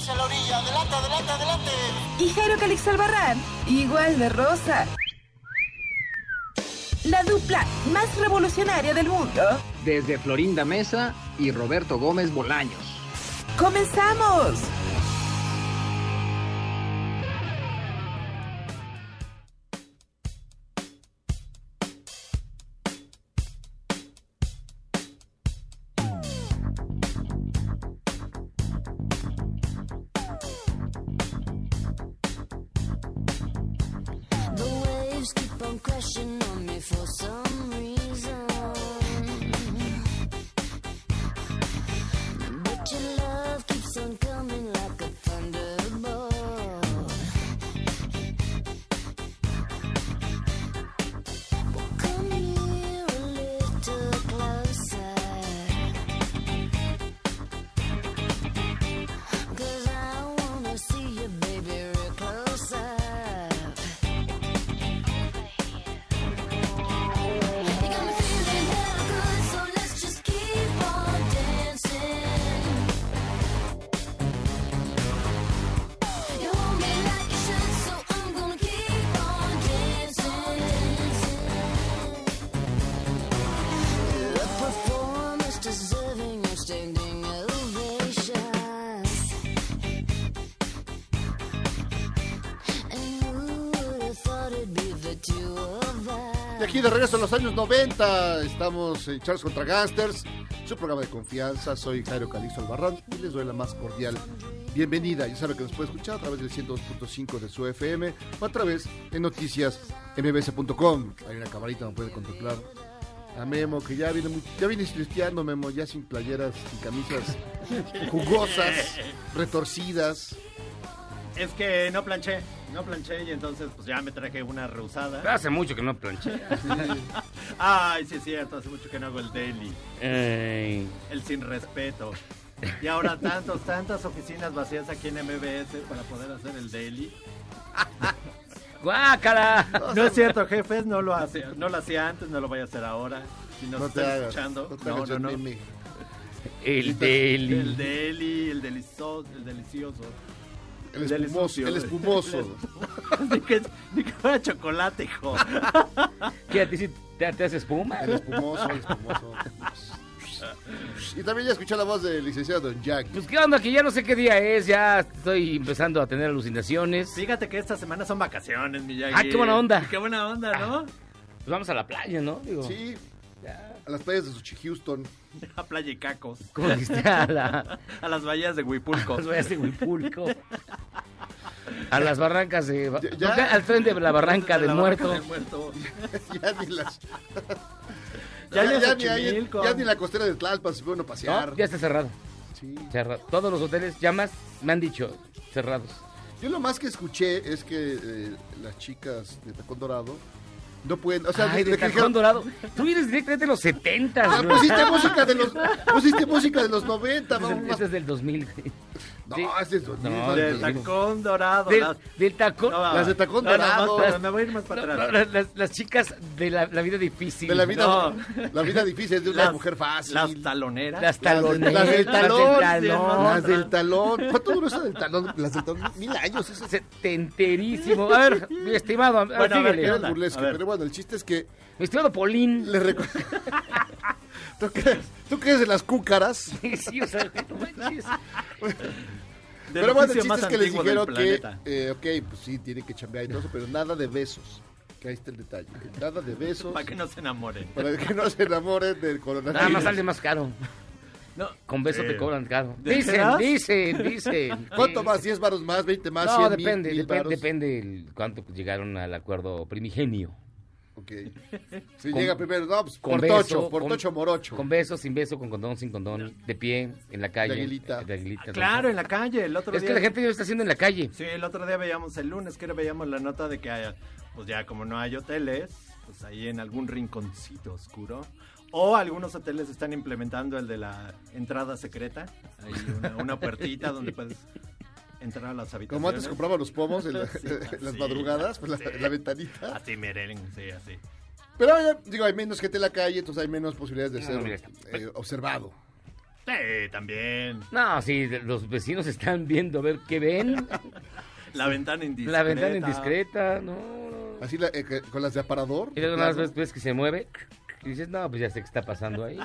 Hacia la orilla. Adelante, adelante, adelante. Y Jairo Calix Albarrán, igual de rosa. La dupla más revolucionaria del mundo. Desde Florinda Mesa y Roberto Gómez Bolaños. ¡Comenzamos! Aquí de regreso a los años 90, estamos en Charles contra Gangsters, su programa de confianza. Soy Jairo Calixto Albarrán y les doy la más cordial bienvenida. Ya saben que nos puede escuchar a través del 102.5 de su FM o a través de noticias mbs.com. Hay una camarita donde puede contemplar a Memo, que ya viene, muy- ya viene cristiano, Memo, ya sin playeras, sin camisas jugosas, retorcidas. Es que no planché, no planché y entonces pues ya me traje una reusada. Hace mucho que no planché. Ay, sí es cierto, hace mucho que no hago el daily, el sin respeto. Y ahora tantos, tantas oficinas vacías aquí en MBS para poder hacer el daily. ¡Guácala! No es cierto, jefes, no lo hace, no lo hacía antes, no lo voy a hacer ahora. Si nos No están hagas, escuchando, no no, no, el no. El El deli. deli, el delicioso, el delicioso. El espumoso, sucio. el espumoso. ni, que, ni que fuera chocolate, hijo. ¿Qué a ti sí te, te hace espuma? El espumoso, el espumoso. Y también ya escuché la voz del licenciado Don Jack. Pues qué onda, que ya no sé qué día es, ya estoy empezando a tener alucinaciones. Fíjate que esta semana son vacaciones, Miyagi. Ah, qué buena onda. Qué buena onda, ¿no? Pues vamos a la playa, ¿no? Digo, Sí, a las playas de Suchi Houston. A Playa Cacos. ¿Cómo dijiste? A, la, A las bahías de Huipulco. a las bahías de Huipulco. A las barrancas de... Ya- ya. Al frente de la barranca De del la barranca muerto. del muerto. ya ni las. Ya, ni ya, ni, ya la costera de Tlalpan se puede uno No, pasear. ya está cerrado. Sí. cerrado. Todos los hoteles, llamas, me han dicho, cerrados. Yo lo más que escuché es que eh, las chicas de Tacón Dorado no pueden. O sea, Ay, de que Tacón dijeron, Dorado. Tú vienes directamente de los 70. Ah, pusiste música de los, pusiste música de los 90, vamos Este es del 2000. No, sí. es 2000, No, más De de- tacón dorado. Del, las- del tacón. No, las de tacón no, dorado. me voy a ir más para atrás. las, las- chicas de la, la vida difícil. de la vida, la vida difícil de una Las- mujer fácil. Las taloneras. Las taloneras. Las del talón, Las del talón. Las del talón. ¿Cuánto duró esa del talón? Las del talón, mil años. Eso es Setenterísimo. A ver, mi estimado, Bueno, a ver, síguele. ¿qué era burlesco. Pero bueno, el chiste es que Mi estimado Polín. le recu- ¿Tú crees, ¿Tú crees de las cúcaras? Sí, o sea, no manches. Pero bueno, el chiste más es que les dijeron que, eh, ok, pues sí, tiene que chambear y todo eso, pero nada de besos. Que ahí está el detalle. Nada de besos. Para que no se enamoren. Para que no se enamoren del coronavirus. Nada más sale más caro. No, Con beso eh, te cobran caro. ¿de Dicen, dicen, dicen. ¿Cuánto más? ¿10 varos más? ¿20 más? No, 100 depende, mil, mil depende, depende el cuánto llegaron al acuerdo primigenio. Ok. Si Con- llega primero, no, pues con por beso, tocho, por con- tocho morocho. Con beso, sin beso, con condón, sin condón, de pie, en la calle. De aguilita. de aguilita, Claro, en la calle. El otro Es día. que la gente ya lo está haciendo en la calle. Sí, el otro día veíamos el lunes, que veíamos la nota de que hay, pues ya como no hay hoteles, pues ahí en algún rinconcito oscuro. O algunos hoteles están implementando el de la entrada secreta. Hay una, una puertita donde puedes entrar a las habitaciones. Como antes compraba los pomos en, la- Sí, en las sí, madrugadas, pues la, sí. la ventanita. Así meren, sí, así. Pero digo, hay menos gente en la calle, entonces hay menos posibilidades de No, ser eh, observado. Sí, también. No, sí, los vecinos están viendo a ver qué ven. La ventana indiscreta. La ventana indiscreta, no. Así la- eh, con las de aparador. Y luego vez ves que se mueve y dices, no, pues ya sé qué está pasando ahí.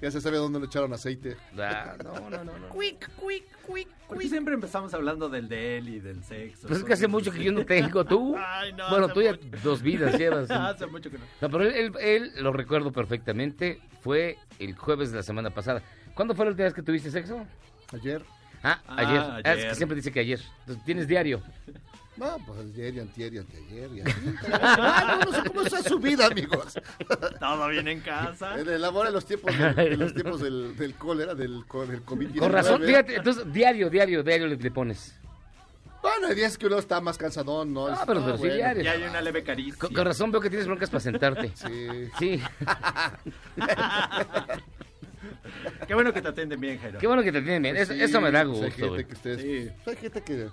Ya se sabe dónde le echaron aceite. Ah, no, no, no, no. ¿Por qué siempre empezamos hablando del de él y del sexo? Pues es que hace mucho que yo no tengo, ¿tú? Ay, no, bueno, tú ya mucho. dos vidas llevas. Hace mucho que no. No, pero él, él- él, lo recuerdo perfectamente, fue el jueves de la semana pasada. ¿Cuándo fue la última vez que tuviste sexo? Ayer. Ah, Ah, ayer. Ah, es ayer. que siempre dice que ayer. Entonces, ¿tienes diario? No, pues ayer y antier y anteayer y así. Ay, no, no sé cómo está su vida, amigos. Todo bien en casa. En el amor en los tiempos, de- en los tiempos del, del cólera, del, del COVID-19. Con razón, fíjate, entonces diario, diario, diario le, le pones. Bueno, hay días que uno está más cansadón, ¿no? No, Dices, pero- ah, pero sí bueno. diario. Y hay una leve caricia. Con, con razón veo que tienes broncas para sentarte. Sí. Sí, Qué bueno que te atienden bien, Jairo. qué bueno que te tienen bien. Eso, Sí, eso me da pues gusto. Hay gente güey. que ustedes, Sí. pues hay gente que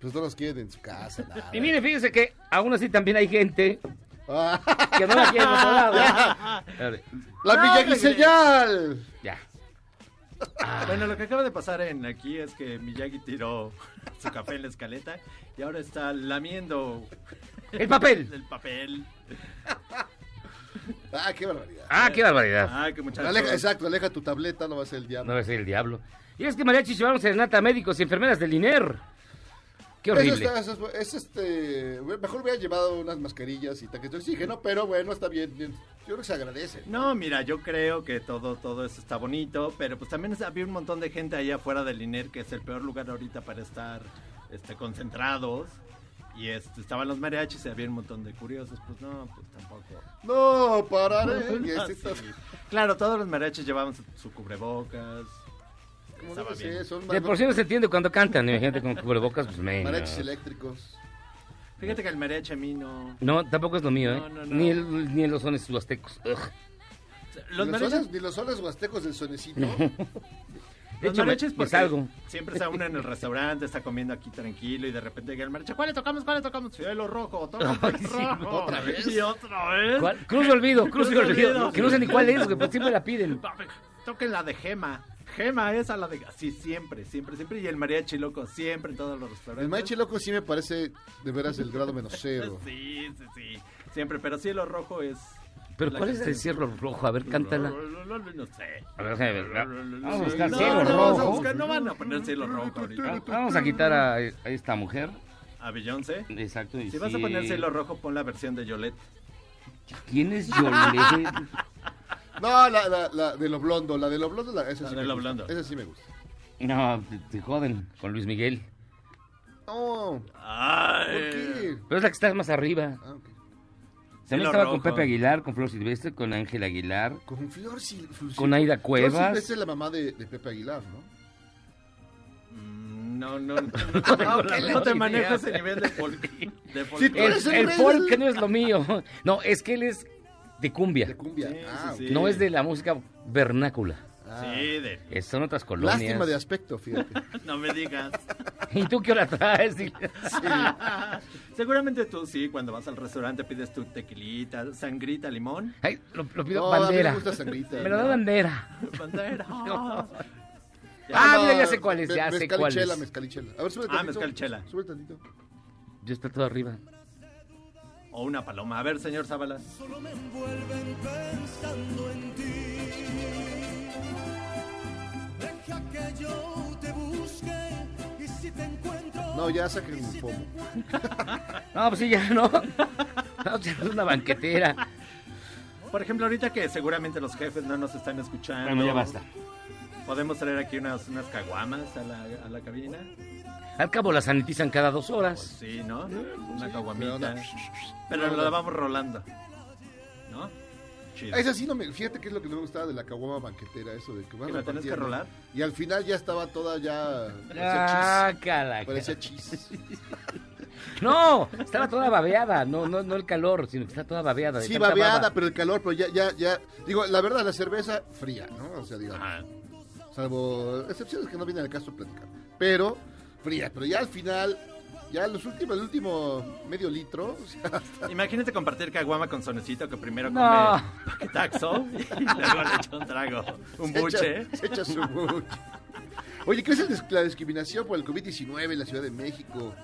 pues no los quieren en su casa. Nada. Y mire, fíjese que aún así también hay gente Ah, que no la quiere en otro lado. La No, Miyagi. Ya. Bueno, lo que acaba de pasar en aquí es que Miyagi tiró su café en la escaleta y ahora está lamiendo El papel. el papel. Ah, qué barbaridad. Ah, qué barbaridad. Ay, qué muchacho. Aleja, exacto, aleja tu tableta, no va a ser el diablo. No va a ser el diablo. Y es que mariachi llevaron serenata a médicos y enfermeras del INER. Qué Eso horrible. está- eso es, es este, mejor hubiera llevado unas mascarillas y tanques de oxígeno, pero bueno, está bien. bien. Yo creo que se agradece. No, mira, yo creo que todo, todo eso está bonito, pero pues también había un montón de gente allá afuera del INER, que es el peor lugar ahorita para estar este, concentrados. Y este, estaban los mariachis y había un montón de curiosos, pues no, pues tampoco. No, pararé. Y así sí. está- Claro, todos los mariachis llevaban su, su cubrebocas. Estaba ser, bien. son De por sí no se entiende cuando cantan, gente con cubrebocas, pues menos. mariachis eléctricos. Fíjate que el mariachi a mí no... No, tampoco es lo mío, ¿eh? No, no, no. Ni, el, ni los sones huastecos. Ugh. Los ni, los mariachis, soles, ni los soles huastecos del sonecito. De los hecho, mariachis porque salgo. siempre está uno en el restaurante, está comiendo aquí tranquilo y de repente llega el mariachi. ¿Cuál le tocamos? ¿Cuál le tocamos? Cielo rojo, toca Ay, el sí, rojo. ¿otra vez? Y otra vez. ¿Cuál? Cruz de olvido, cruz de Cruz olvido. olvido. Que no sé ni cuál es, güey, pues siempre la piden. Toquen la de Gema. Gema esa, la de... Sí, siempre, siempre, siempre. Y el mariachi loco, siempre en todos los restaurantes. El mariachi loco sí me parece de veras el grado menos cero. Sí, sí, sí. Siempre, pero cielo rojo es... Pero ¿cuál es el cierro rojo? A ver, cántala. No, no, no, no sé. A ver, déjame ver. Vamos a buscar cielo rojo. no van a poner cielo rojo ahorita. Vamos a quitar a, esta mujer. A Beyoncé. Exacto. Si vas a poner cielo rojo, pon la versión de Yolette. ¿Quién es Yolette? No, la, la, la de lo blondo, la de lo blondo, la, esa La sí de me lo gusta. blondo. Esa sí me gusta. No, te, joden con Luis Miguel. No, Ay. ¿por qué? Pero es la que está más arriba. Ah, ok. También Cielo estaba con rojo. Pepe Aguilar, con Flor Silvestre, con Ángel Aguilar. Con Flor Sil- Flor Con Aida Flor Cuevas. Silvestre es la mamá de, de Pepe Aguilar, ¿no? Mm, No, no, no. No, no te manejo ese nivel de folk. De tú El, eres el el rey folk no es lo mío. No, es que él es de cumbia. De cumbia. Sí, ah, sí. No es de la música vernácula. Ah. Sí, de... Son otras colonias. Lástima de aspecto, fíjate. No me digas. ¿Y tú qué hora traes? Seguramente tú sí, cuando vas al restaurante pides tu tequilita, sangrita, limón. Ay, lo, lo pido No, a mí bandera. me gusta sangrita. Me lo da bandera. Bandera. Ah, no, mira, ya sé cuál es, ya sé mezcalichela, cuál es. Mezcalichela, A ver, sube Ah, tantito. mezcalichela. Sube tantito. Yo está todo arriba. O una paloma. A ver, señor Zábala. Solo me envuelven pensando en ti. Deja que yo te busque No, ya saquen un pomo. No, pues sí, ya no. No, ya es una banquetera. Por ejemplo, ahorita que seguramente los jefes no nos están escuchando. Bueno, ya basta. Podemos traer aquí unas, unas caguamas a la, a la cabina. Al cabo la sanitizan cada dos Pues horas. sí, ¿no? Una caguamita. pero no. Pero la vamos rolando. ¿No? Chido. Esa sí no me, fíjate que es lo que no me gustaba de la caguama banquetera, eso de que van ¿Que la tenés que rolar? Y al final ya estaba toda ya Ah, parecía cala, chis. Parecía chis. No, estaba toda babeada, no, no, no el calor, sino que está toda babeada. de Sí, babeada, baba. pero el calor, pero ya, ya, ya. Digo, la verdad, la cerveza fría, ¿no? O sea, digamos. Ajá. Salvo excepciones que no vienen al caso platicar. Pero pero ya al final, ya los últimos, el último medio litro, o sea, hasta- Imagínate compartir caguama con Sonecito que primero come No. paquetaxo y luego le echa un trago, un se buche. echa- se echa su buche. Oye, ¿qué es la discriminación por el COVID-19 en la Ciudad de México?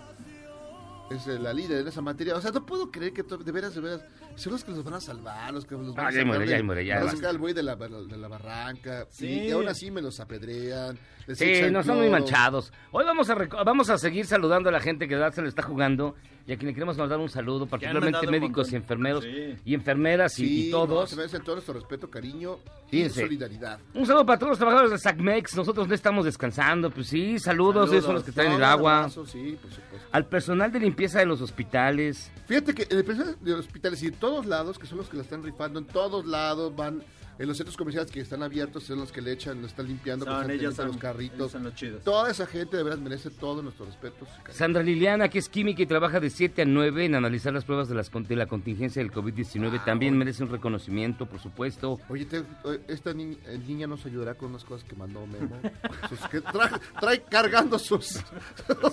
Es eh, la líder en esa materia. O sea, no puedo creer que de veras, de veras, son los que los van a salvar, los que los van Ah, a ya de- ya muere, ya van a basta. sacar al buey de la, de la barranca. Sí. Y, y aún así me los apedrean. les Sí, no son muy manchados. Hoy vamos a vamos a seguir saludando a la gente que se le está jugando y a quien le queremos mandar un saludo, particularmente médicos y enfermeros Sí. y enfermeras y- Sí, y, no, todos. se merecen todo nuestro respeto, cariño Fíjense. y solidaridad. Un saludo para todos los trabajadores de SACMEX. Nosotros no estamos descansando. Pues sí, saludos. Ellos son los que están en No, el agua. abrazo, sí, por supuesto. Al personal de limpieza de los hospitales. Fíjate que en el personal de los hospitales y en todos lados, que son los que la están rifando, en todos lados van, en los centros comerciales que están abiertos, son los que le echan, lo están limpiando Son ellos, son los carritos. ellos son los chidos. Toda esa gente de verdad merece todo nuestro respeto. Sandra Liliana, que es química y trabaja de 7 a 9 en analizar las pruebas de, las, con- de la contingencia del COVID-19. Ah, También merece un reconocimiento, por supuesto. Oye, te- eh, esta ni- eh, niña nos ayudará con unas cosas que mandó Memo. Sus- que trae, trae cargando sus,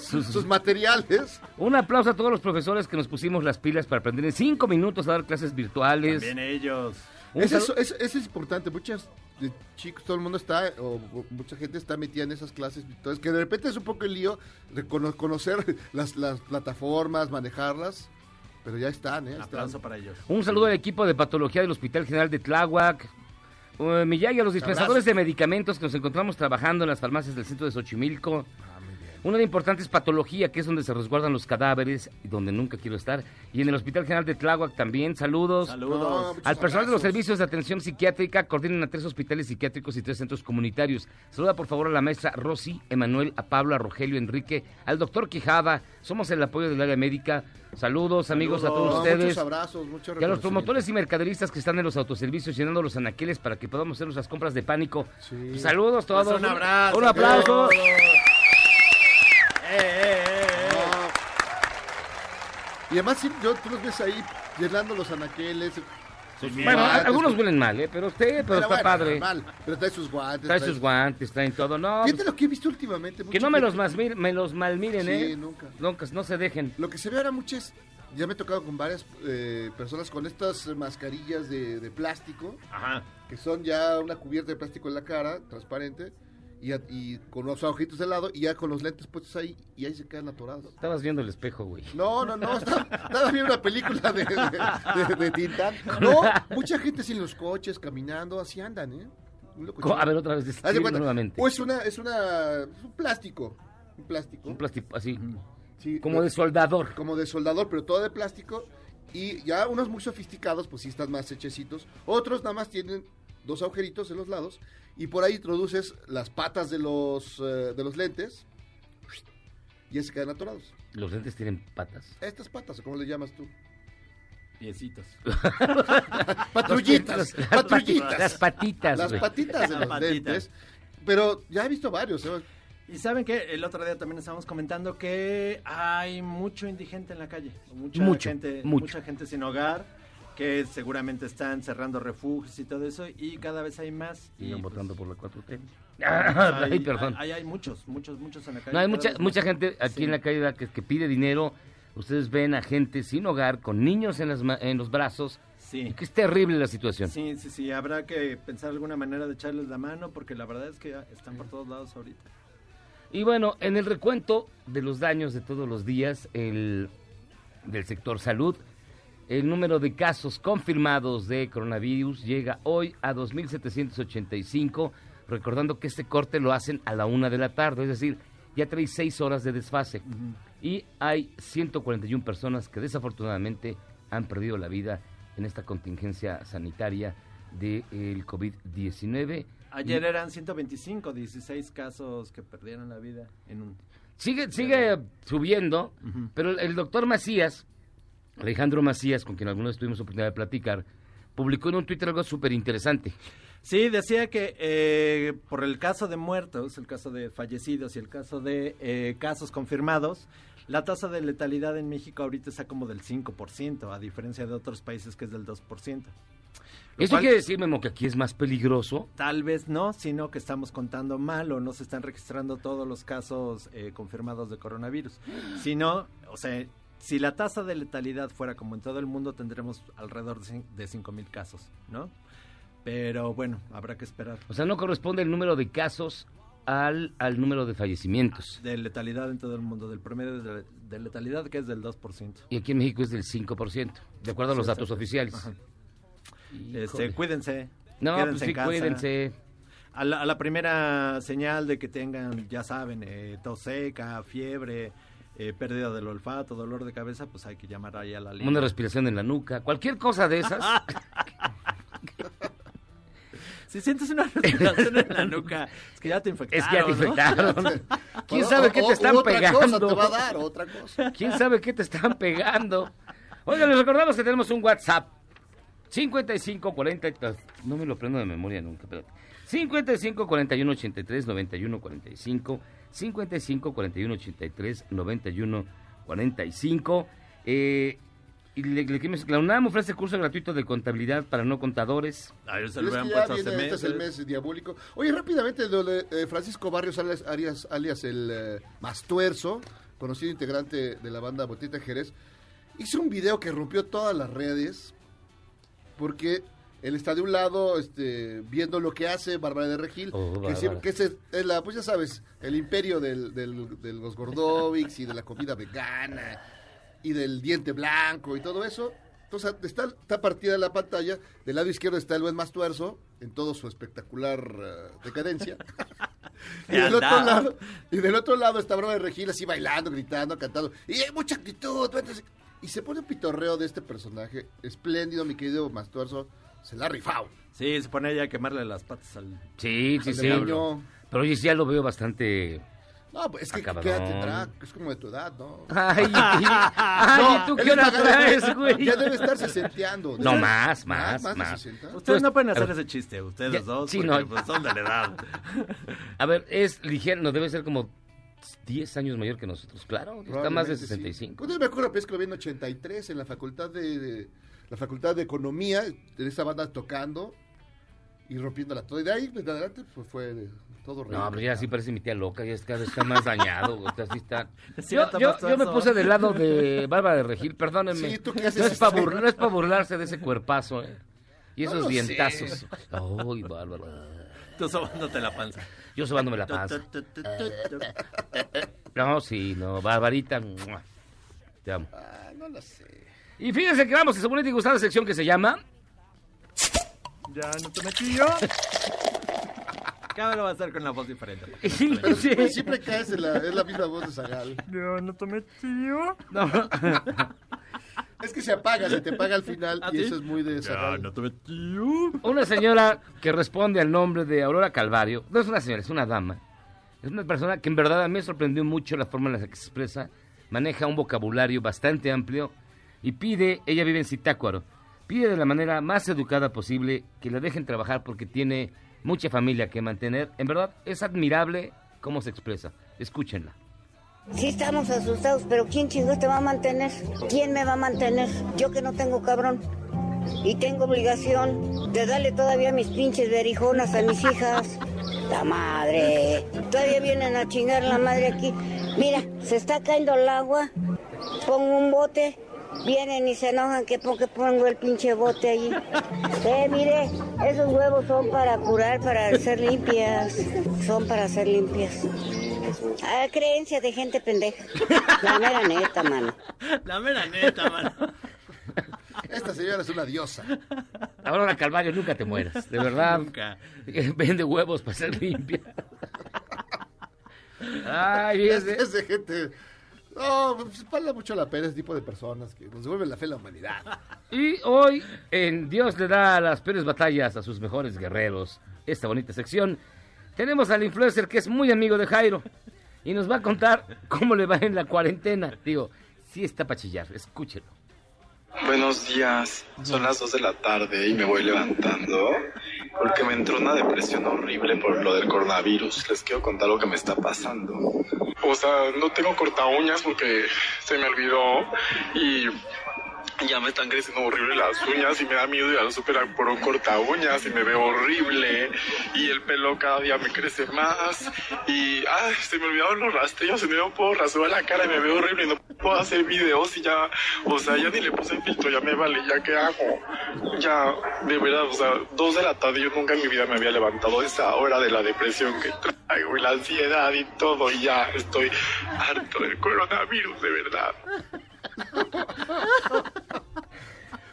sus, materiales. Un aplauso a todos los profesores que nos pusimos las pilas para aprender en 5 minutos a dar clases virtuales. También ellos. Un Eso, es, eso es importante. Muchas de chicos, todo el mundo está, o, o mucha gente está metida en esas clases virtuales, que de repente es un poco el lío de cono- conocer las, las plataformas, manejarlas, pero ya están, ¿eh? Aplauso para ellos. Un saludo al equipo de patología del Hospital General de Tláhuac. Uh, Miyagi, a los dispensadores de medicamentos que nos encontramos trabajando en las farmacias del centro de Xochimilco. Una de importante es patología, que es donde se resguardan los cadáveres, y donde nunca quiero estar. Y en el Hospital General de Tláhuac también, saludos. Saludos. muchos Al personal de los servicios de atención psiquiátrica, coordinan a tres hospitales psiquiátricos y tres centros comunitarios. Saluda por favor a la maestra Rosy, Emanuel, a Pablo, a Rogelio, Enrique, al doctor Quijada. Somos el apoyo del área médica. Saludos, amigos, a todos muchos ustedes. abrazos, mucho Y a los promotores y mercaderistas que están en los autoservicios llenando los anaqueles para que podamos hacer nuestras compras de pánico. Sí. Pues, saludos todos. Pues un abrazo. Un aplauso. a todos. Eh. Y además, sí, yo, tú los ves ahí llenando los anaqueles. sus Bueno, guantes, algunos huelen mal, ¿eh? Pero usted, pero Pero está bueno, padre. normal, pero trae sus guantes. Trae sus guantes, traen todo. No, Fíjate lo que he visto últimamente. que mucha no me los, gente- malmir- me los malmiren, Sí, ¿eh? nunca. Nunca, no se dejen. Lo que se ve ahora mucho es, ya me he tocado con varias eh, personas con estas mascarillas de, de plástico, Ajá. que son ya una cubierta de plástico en la cara, transparente, y, a- y con los agujitos de lado, y ya con los lentes puestos ahí, y ahí se quedan atorados. Estabas viendo el espejo, güey. No, no, no, estaba, estaba viendo una película de, de, de- de Tintán. No, mucha gente sin los coches, caminando, así andan, ¿eh? A ver, otra vez, nuevamente. O es una, es una, es un plástico, un plástico. Un plástico así, Sí, como de soldador. como de soldador, pero todo de plástico. Y ya unos muy sofisticados, pues sí están más hechecitos. Otros nada más tienen dos agujeritos en los lados. Y por ahí introduces las patas de los, eh, de los lentes. Y ya se quedan atorados. Los lentes tienen patas. Estas patas, ¿cómo le llamas tú? Piecitos. Patrullitas. Las patrullitas. Las patitas, Las patitas de Las los patitas. lentes. Pero ya he visto varios. ¿eh? Y saben que el otro día también estábamos comentando que hay mucho indigente en la calle, mucha Mucho, gente, mucho. mucha gente sin hogar que seguramente están cerrando refugios y todo eso y cada vez hay más. Y Siguen pues, votando por la 4T. hay, Ay, perdón. Hay, hay muchos, muchos, muchos en la calle. No, hay mucha, mucha gente aquí Sí. en la calle que, que pide dinero. Ustedes ven a gente sin hogar, con niños en, las en los brazos. Sí. Y que es terrible la situación. Sí, sí, sí, habrá que pensar alguna manera de echarles la mano porque la verdad es que están por todos lados ahorita. Y bueno, en el recuento de los daños de todos los días el, del sector salud, el número de casos confirmados de coronavirus llega hoy a 2.785, recordando que este corte lo hacen a la una de la tarde, es decir, ya trae seis horas de desfase. Y hay 141 personas que desafortunadamente han perdido la vida en esta contingencia sanitaria del COVID-19. Ayer eran 125, 16 casos que perdieron la vida en un... Sigue, sigue subiendo, pero el doctor Macías, Alejandro Macías, con quien alguna vez tuvimos oportunidad de platicar, publicó en un Twitter algo súper interesante. Sí, decía que eh, por el caso de muertos, el caso de fallecidos y el caso de eh, casos confirmados, la tasa de letalidad en México ahorita está como del 5%, a diferencia de otros países que es del 2%. Lo Eso cual quiere decir, Memo, que aquí es más peligroso. Tal vez no, sino que estamos contando mal o no se están registrando todos los casos eh, confirmados de coronavirus. Si no, o sea, si la tasa de letalidad fuera como en todo el mundo, tendremos alrededor de cin- de 5 mil casos, ¿no? Pero bueno, habrá que esperar. O sea, no corresponde el número de casos al, al número de fallecimientos. De letalidad en todo el mundo, del promedio de, de letalidad que es del 2%. Y aquí en México es del 5%, de acuerdo a los Sí, datos exacto. oficiales. Este, cuídense. no, pues sí, cuídense. A la, a la primera señal de que tengan, ya saben, eh, tos seca, fiebre, eh, pérdida del olfato, dolor de cabeza, pues hay que llamar ahí a la línea. Una respiración en la nuca, cualquier cosa de esas. Si sientes una respiración en la nuca, es que ya te infectaron. es que ya te ¿no? infectaron. ¿Quién sabe o- qué te están otra pegando? cosa te va a dar, otra cosa. ¿Quién sabe qué te están pegando? Oigan, les recordamos que tenemos un WhatsApp. 55 40 no me lo prendo de memoria nunca, pero 55 41 83 91 45 55 41 83 91 45 eh, y le, le queremos- la UNAM ofrece curso gratuito de contabilidad para no contadores. Ay, se lo es que hubieran ya puesto hace viene, este es el mes diabólico. Oye, rápidamente, de, eh, Francisco Barrios alias, alias, alias el eh, Mastuerzo, conocido integrante de la banda Botita Jerez, hizo un video que rompió todas las redes porque él está de un lado este, viendo lo que hace Bárbara de Regil, Oh, que, siempre- que es, es la, pues ya sabes, el imperio del, del- de los gordovics y de la comida vegana y del diente blanco y todo eso. Entonces está, está partida la pantalla, del lado izquierdo está el buen Mastuerzo, en todo su espectacular eh, decadencia. y, del otro lado, y del otro lado está Bárbara de Regil así bailando, gritando, cantando. Y hay mucha actitud. y se pone un pitorreo de este personaje. Espléndido, mi querido Mastuerzo. Se la ha rifado. Sí, se pone ella a quemarle las patas al... Sí, sí, Al sí. demonio. Pero oye, sí, ya lo veo bastante... No, pues es que ¿qué Acabadón. edad tendrá? Es como de tu edad, ¿no? Ay, ay, No, ¿tú qué hora traes, güey? Ya debe estar sesenteando. No, más, más, más. 60? Ustedes Pues, no pueden hacer ese chiste, ustedes Ya, dos, sí, porque no. pues, son de la edad. A ver, es ligero, no debe ser como 10 años mayor que nosotros, claro. Está más de Probablemente sí. 65. Pues yo me acuerdo pues, que lo vi en 83 en la facultad de, de- la facultad de economía, de esa banda tocando y rompiéndola todo. Y de ahí, pues, de adelante, pues fue de- todo No, pero ya sí rey. parece mi tía loca, ya está, está más dañado, güey, está- así está. Sí, Yo, yo, me puse del lado de Bárbara de Regil, perdónenme. Sí, ¿tú qué no, haces? es para no es pa burlarse de ese cuerpazo, ¿eh? Y No esos sé. dientazos. Ay, Bárbara. Tú sobándote la panza. Yo sobándome la panza. No, sí, no, Barbarita. Te amo. Ah, no lo sé. Y fíjense que vamos a su bonita y gustada sección que se llama... Ya no te metí yo. Cada lo va a hacer con la voz diferente. Pero siempre, siempre caes en la, es la misma voz de Zagal. Ya no te metí yo. No. Es que se apaga, se te apaga al final ¿Ah, y sí? eso es muy de Ya Zagal. no te metí yo. Una señora que responde al nombre de Aurora Calvario, no es una señora, es una dama. Es una persona que en verdad a mí me sorprendió mucho la forma en la que se expresa, maneja un vocabulario bastante amplio y pide, ella vive en Zitácuaro, pide de la manera más educada posible que la dejen trabajar porque tiene mucha familia que mantener. En verdad es admirable cómo se expresa. Escúchenla. Sí estamos asustados, pero ¿quién chingos te va a mantener? ¿Quién me va a mantener? Yo que no tengo cabrón. Y tengo obligación de darle todavía mis pinches berijonas a mis hijas. La madre. Todavía vienen a chingar la madre aquí. Mira, se está cayendo el agua. Pongo un bote. Vienen y se enojan que porque pongo el pinche bote allí. Eh, mire, esos huevos son para curar, para ser limpias. Son para ser limpias. Ah, creencia de gente pendeja. La mera neta, mano. La mera neta, mano. Esta señora es una diosa. Aurora Calvario, nunca te mueras, de verdad. Nunca. Vende huevos para ser limpia. Ay, es de gente. No, pues vale mucho la pena ese tipo de personas que nos devuelven la fe en la humanidad. Y hoy, en Dios le da las peores batallas a sus mejores guerreros. Esta bonita sección. Tenemos al influencer que es muy amigo de Jairo. Y nos va a contar cómo le va en la cuarentena. Digo, sí está para chillar, escúchelo. Buenos días, son las 2 de la tarde y me voy levantando porque me entró una depresión horrible por lo del coronavirus. Les quiero contar lo que me está pasando. O sea, no tengo corta uñas porque se me olvidó y ya me están creciendo horrible las uñas y me da miedo ir al súper por un corta uñas y me veo horrible y el pelo cada día me crece más y ay, se me olvidaron los rastrillos y no puedo rasurar la cara y me veo horrible y no puedo hacer videos y ya, o sea, ya ni le puse filtro, ya me vale, ya qué hago. Ya, de verdad, o sea, dos de la tarde yo nunca en mi vida me había levantado esa hora de la depresión que traigo y la ansiedad y todo y ya estoy harto del coronavirus, de verdad.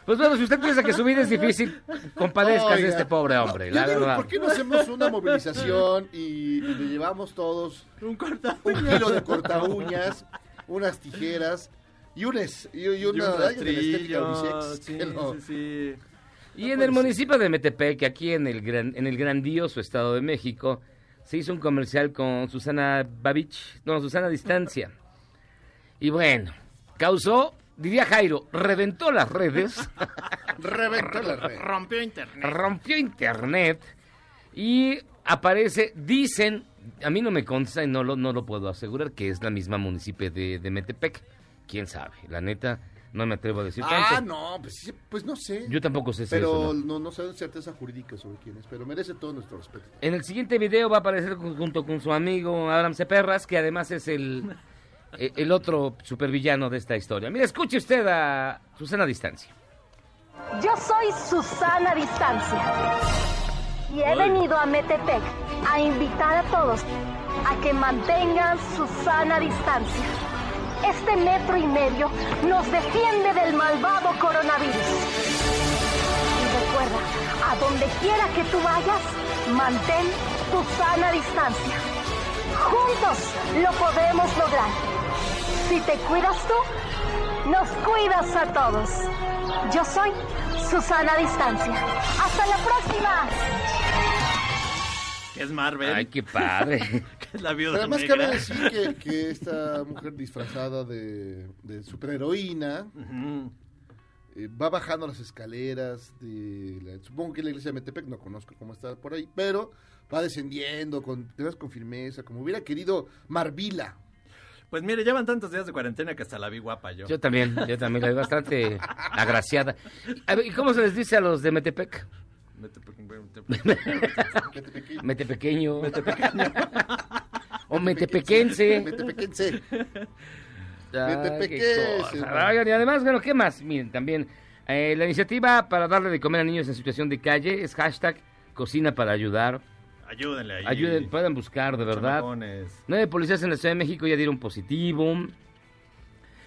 Pues bueno, si usted piensa que su vida es difícil, compadezcas de este pobre hombre, yo la digo, verdad. ¿Por qué no hacemos una movilización y le llevamos todos Un corta un kilo de corta uñas, unas tijeras y un, es- y, y Y una un rastrillo, unisex, sí, que no- sí, sí. Y en el municipio de Metepec, aquí en el, gran, en el grandioso Estado de México, se hizo un comercial con Susana Babich, no, Susana Distancia. Y bueno, causó, diría Jairo, reventó las redes, Reventó la red. Rompió internet. rompió internet y aparece, dicen, a mí no me consta y no lo, no lo puedo asegurar, que es la misma municipio de, de Metepec. ¿Quién sabe? La neta, no me atrevo a decir Ah, tanto. no, pues, sí, pues no sé. Yo tampoco sé si pero eso, ¿no? no, no sé certeza jurídica sobre quién es, pero merece todo nuestro respeto. En el siguiente video va a aparecer ju- junto con su amigo Abraham Ceperras, que además es el, el otro supervillano de esta historia. Mire, escuche usted a Susana Distancia. Yo soy Susana Distancia y he venido a Metepec a invitar a todos a que mantengan su sana distancia. Este metro y medio nos defiende del malvado coronavirus. Y recuerda, a donde quiera que tú vayas, mantén tu sana distancia. Juntos lo podemos lograr. Si te cuidas tú, nos cuidas a todos. Yo soy Susana Distancia. ¡Hasta la próxima! Es Marvel. Ay, qué padre. que es la Pero viuda además negra. cabe decir que, que esta mujer disfrazada de, de superheroína eh, va bajando las escaleras de la, supongo que la iglesia de Metepec, no conozco cómo está por ahí, pero va descendiendo con, verdad con firmeza, como hubiera querido Marvila. Pues mire, llevan tantos días de cuarentena que hasta la vi guapa yo. Yo también, yo también la veo bastante agraciada. A ver, ¿y cómo se les dice a los de Metepec? Vete, pe- Metepequeño. o metepequense. Metepequense. Metepequense, y además, bueno, ¿qué más? Miren, también, eh, la iniciativa para darle de comer a niños en situación de calle es hashtag cocina para ayudar. Ayúdenle ahí. Ayuden, puedan buscar, de verdad. Chamacones. Nueve policías en la Ciudad de México ya dieron positivo.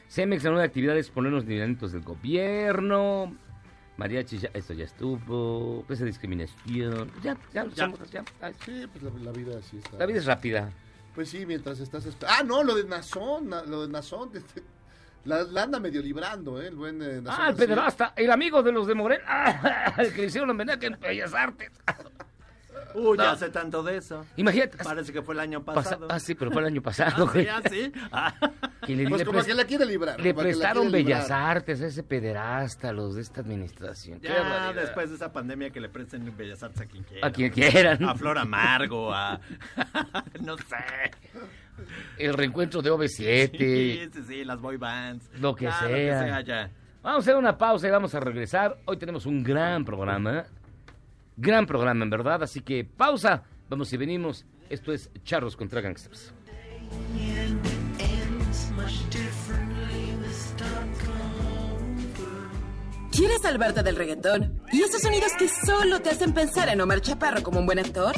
Cemex anula actividades por los lineamientos del gobierno. Mariachi, ya, esto ya estuvo. Esa discriminación. Ya, ya, Ya. echamos, ya. Ay, Sí, pues la, la vida así está. La vida es rápida. Pues sí, mientras estás... Ah, no, lo de Nazón, na- lo de Nazón. este, La, la anda medio librando, ¿eh? El buen eh, Nazón Ah, el pederasta, el amigo de los de Morel. Ah, el que le hicieron homenaje en Bellas Artes. Uy, No. ya hace tanto de eso. Imagínate. Parece que fue el año Pasa- pasado. ah, sí, pero fue el año pasado. Ah, sí, güey. ah, sí. Ah. Que le, Pues le como que la quiere librar. le prestaron librar. Bellas Artes a ese pederasta, a los de esta administración. Qué Ya barbaridad. después de esa pandemia que le presten Bellas Artes a quien quiera. A quien quieran. A Flor Amargo, a... no sé. El reencuentro de OV7. Sí, sí, sí, las boy bands. Lo que Ya, sea. Lo que sea ya. Vamos a hacer una pausa y vamos a regresar. Hoy tenemos un gran programa. Gran programa, en verdad. Así que pausa. Vamos y venimos. Esto es Charros contra Gangsters. ¿Quieres salvarte del reggaetón? ¿Y esos sonidos que solo te hacen pensar en Omar Chaparro como un buen actor?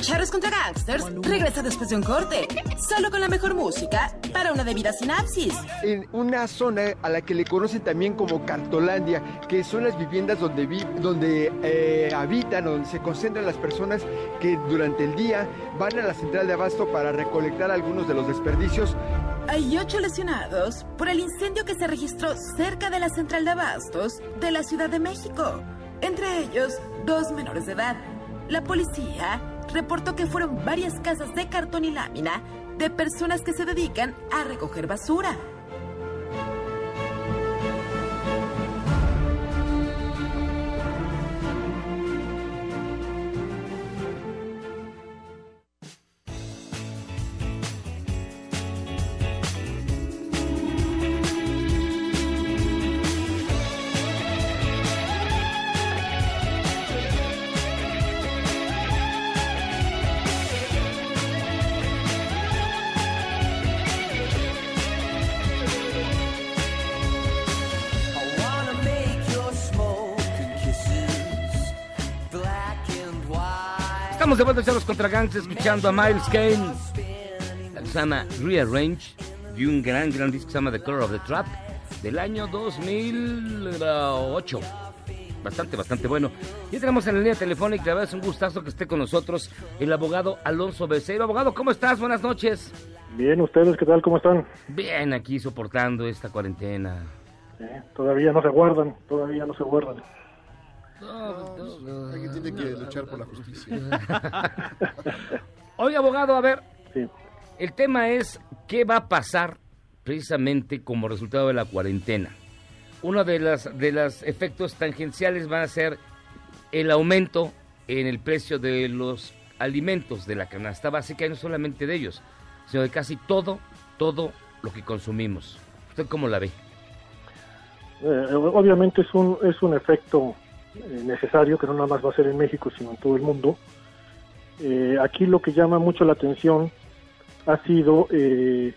Charros contra Gangsters regresa después de un corte, solo con la mejor música para una debida sinapsis. en una zona a la que le conocen también como Cartolandia, que son las viviendas donde, vi- donde eh, habitan, donde se concentran las personas que durante el día van a la central de abasto para recolectar algunos de los desperdicios. Hay ocho lesionados por el incendio que se registró cerca de la central de abastos de la Ciudad de México. Entre ellos, dos menores de edad. La policía reportó que fueron varias casas de cartón y lámina de personas que se dedican a recoger basura. Estamos de vuelta a los contra Gangsters, escuchando a Miles Kane. La que se llama Rearrange, y un gran, gran disco que se llama The Color of the Trap, del año 2008. Bastante, bastante bueno. Ya tenemos en la línea telefónica, la verdad es un gustazo que esté con nosotros el abogado Alonso Becerro. Abogado, ¿cómo estás? Buenas noches. Bien, ¿ustedes qué tal? ¿Cómo están? Bien, aquí soportando esta cuarentena. Eh, todavía no se guardan, todavía no se guardan. Alguien tiene que luchar por la justicia. Oye, abogado, a ver. Sí. El tema es qué va a pasar precisamente como resultado de la cuarentena. Uno de las de los efectos tangenciales va a ser el aumento en el precio de los alimentos de la canasta básica y no solamente de ellos, sino de casi todo, todo lo que consumimos. ¿Usted cómo la ve? Eh, obviamente es un, es un efecto eh, necesario que no nada más va a ser en México, sino en todo el mundo. Eh, aquí lo que llama mucho la atención ha sido eh,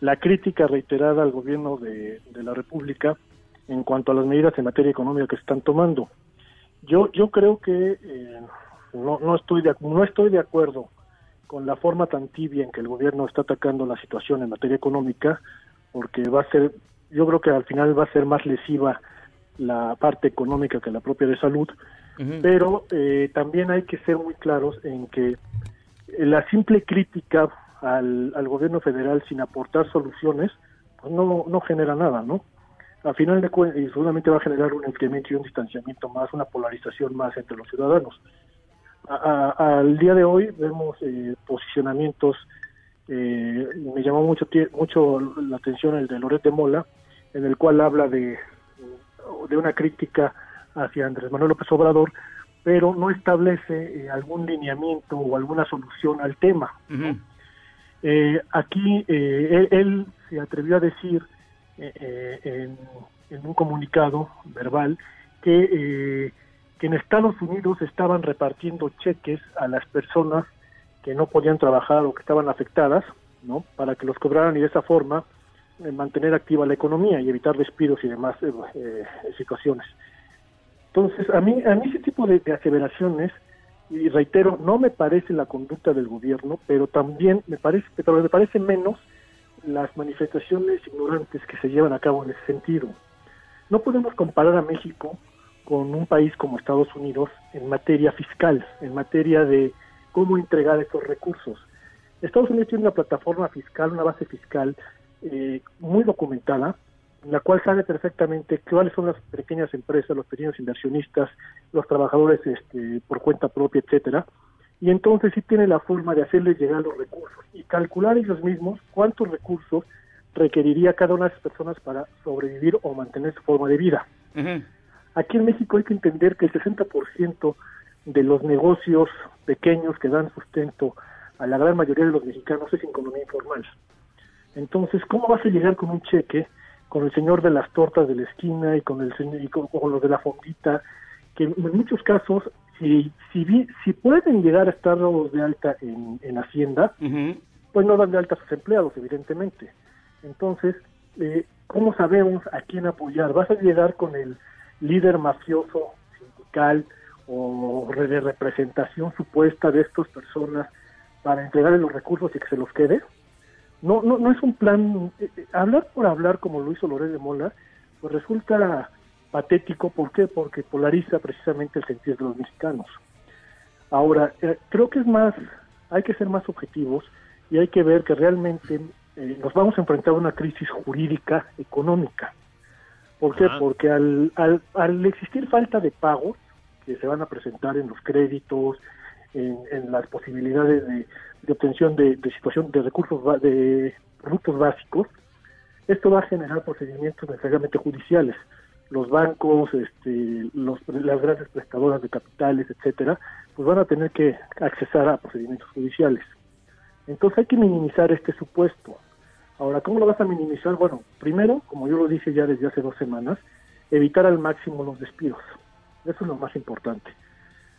la crítica reiterada al gobierno de, la República en cuanto a las medidas en materia económica que se están tomando. Yo, yo creo que no, no, estoy de, no estoy de acuerdo con la forma tan tibia en que el gobierno está atacando la situación en materia económica, porque va a ser, yo creo que al final va a ser más lesiva la parte económica que la propia de salud, pero eh, también hay que ser muy claros en que la simple crítica al, al gobierno federal sin aportar soluciones, pues no, no genera nada, ¿no? Al final de cuentas, y seguramente va a generar un enfriamiento y un distanciamiento más, una polarización más entre los ciudadanos. A- a- al día de hoy vemos eh, posicionamientos, eh, me llamó mucho mucho la atención el de Loret de Mola, en el cual habla de, de una crítica hacia Andrés Manuel López Obrador, pero no establece eh, algún lineamiento o alguna solución al tema. Eh, aquí eh, él, él se atrevió a decir eh, en, en un comunicado verbal que, que en Estados Unidos estaban repartiendo cheques a las personas que no podían trabajar o que estaban afectadas, ¿no? Para que los cobraran y de esa forma mantener activa la economía y evitar despidos y demás eh, eh, situaciones. Entonces, a mí, a mí ese tipo de, de aseveraciones, y reitero, no me parece la conducta del gobierno, pero también me parece, pero me parece menos las manifestaciones ignorantes que se llevan a cabo en ese sentido. No podemos comparar a México con un país como Estados Unidos en materia fiscal, en materia de cómo entregar estos recursos. Estados Unidos tiene una plataforma fiscal, una base fiscal eh, muy documentada, en la cual sabe perfectamente cuáles son las pequeñas empresas, los pequeños inversionistas, los trabajadores este, por cuenta propia, etcétera, y entonces sí tiene la forma de hacerles llegar los recursos y calcular ellos mismos cuántos recursos requeriría cada una de esas personas para sobrevivir o mantener su forma de vida. Aquí en México hay que entender que el 60% de los negocios pequeños que dan sustento a la gran mayoría de los mexicanos es economía informal. Entonces, ¿cómo vas a llegar con un cheque con el señor de las tortas de la esquina y con el señor y con, con los de la fondita? Que en muchos casos, si si, si pueden llegar a estar dados de alta en, en Hacienda, pues no dan de alta a sus empleados, evidentemente. Entonces, eh, ¿cómo sabemos a quién apoyar? ¿Vas a llegar con el líder mafioso sindical o de representación supuesta de estas personas para entregarle los recursos y que se los quede. No, no, no es un plan, eh, eh, hablar por hablar como lo hizo Loret de Mola, pues resulta patético, ¿por qué? Porque polariza precisamente el sentir de los mexicanos. Ahora, eh, creo que es más, hay que ser más objetivos y hay que ver que realmente eh, nos vamos a enfrentar a una crisis jurídica económica. ¿Por qué? Ajá. Porque al, al, al existir falta de pagos que se van a presentar en los créditos, en, en las posibilidades de, de obtención de, situación de recursos de productos básicos, esto va a generar procedimientos necesariamente judiciales. Los bancos, este, los, las grandes prestadoras de capitales, etcétera, pues van a tener que accesar a procedimientos judiciales. Entonces hay que minimizar este supuesto. Ahora, ¿cómo lo vas a minimizar? Bueno, primero, como yo lo dije ya desde hace dos semanas, evitar al máximo los despidos. Eso es lo más importante.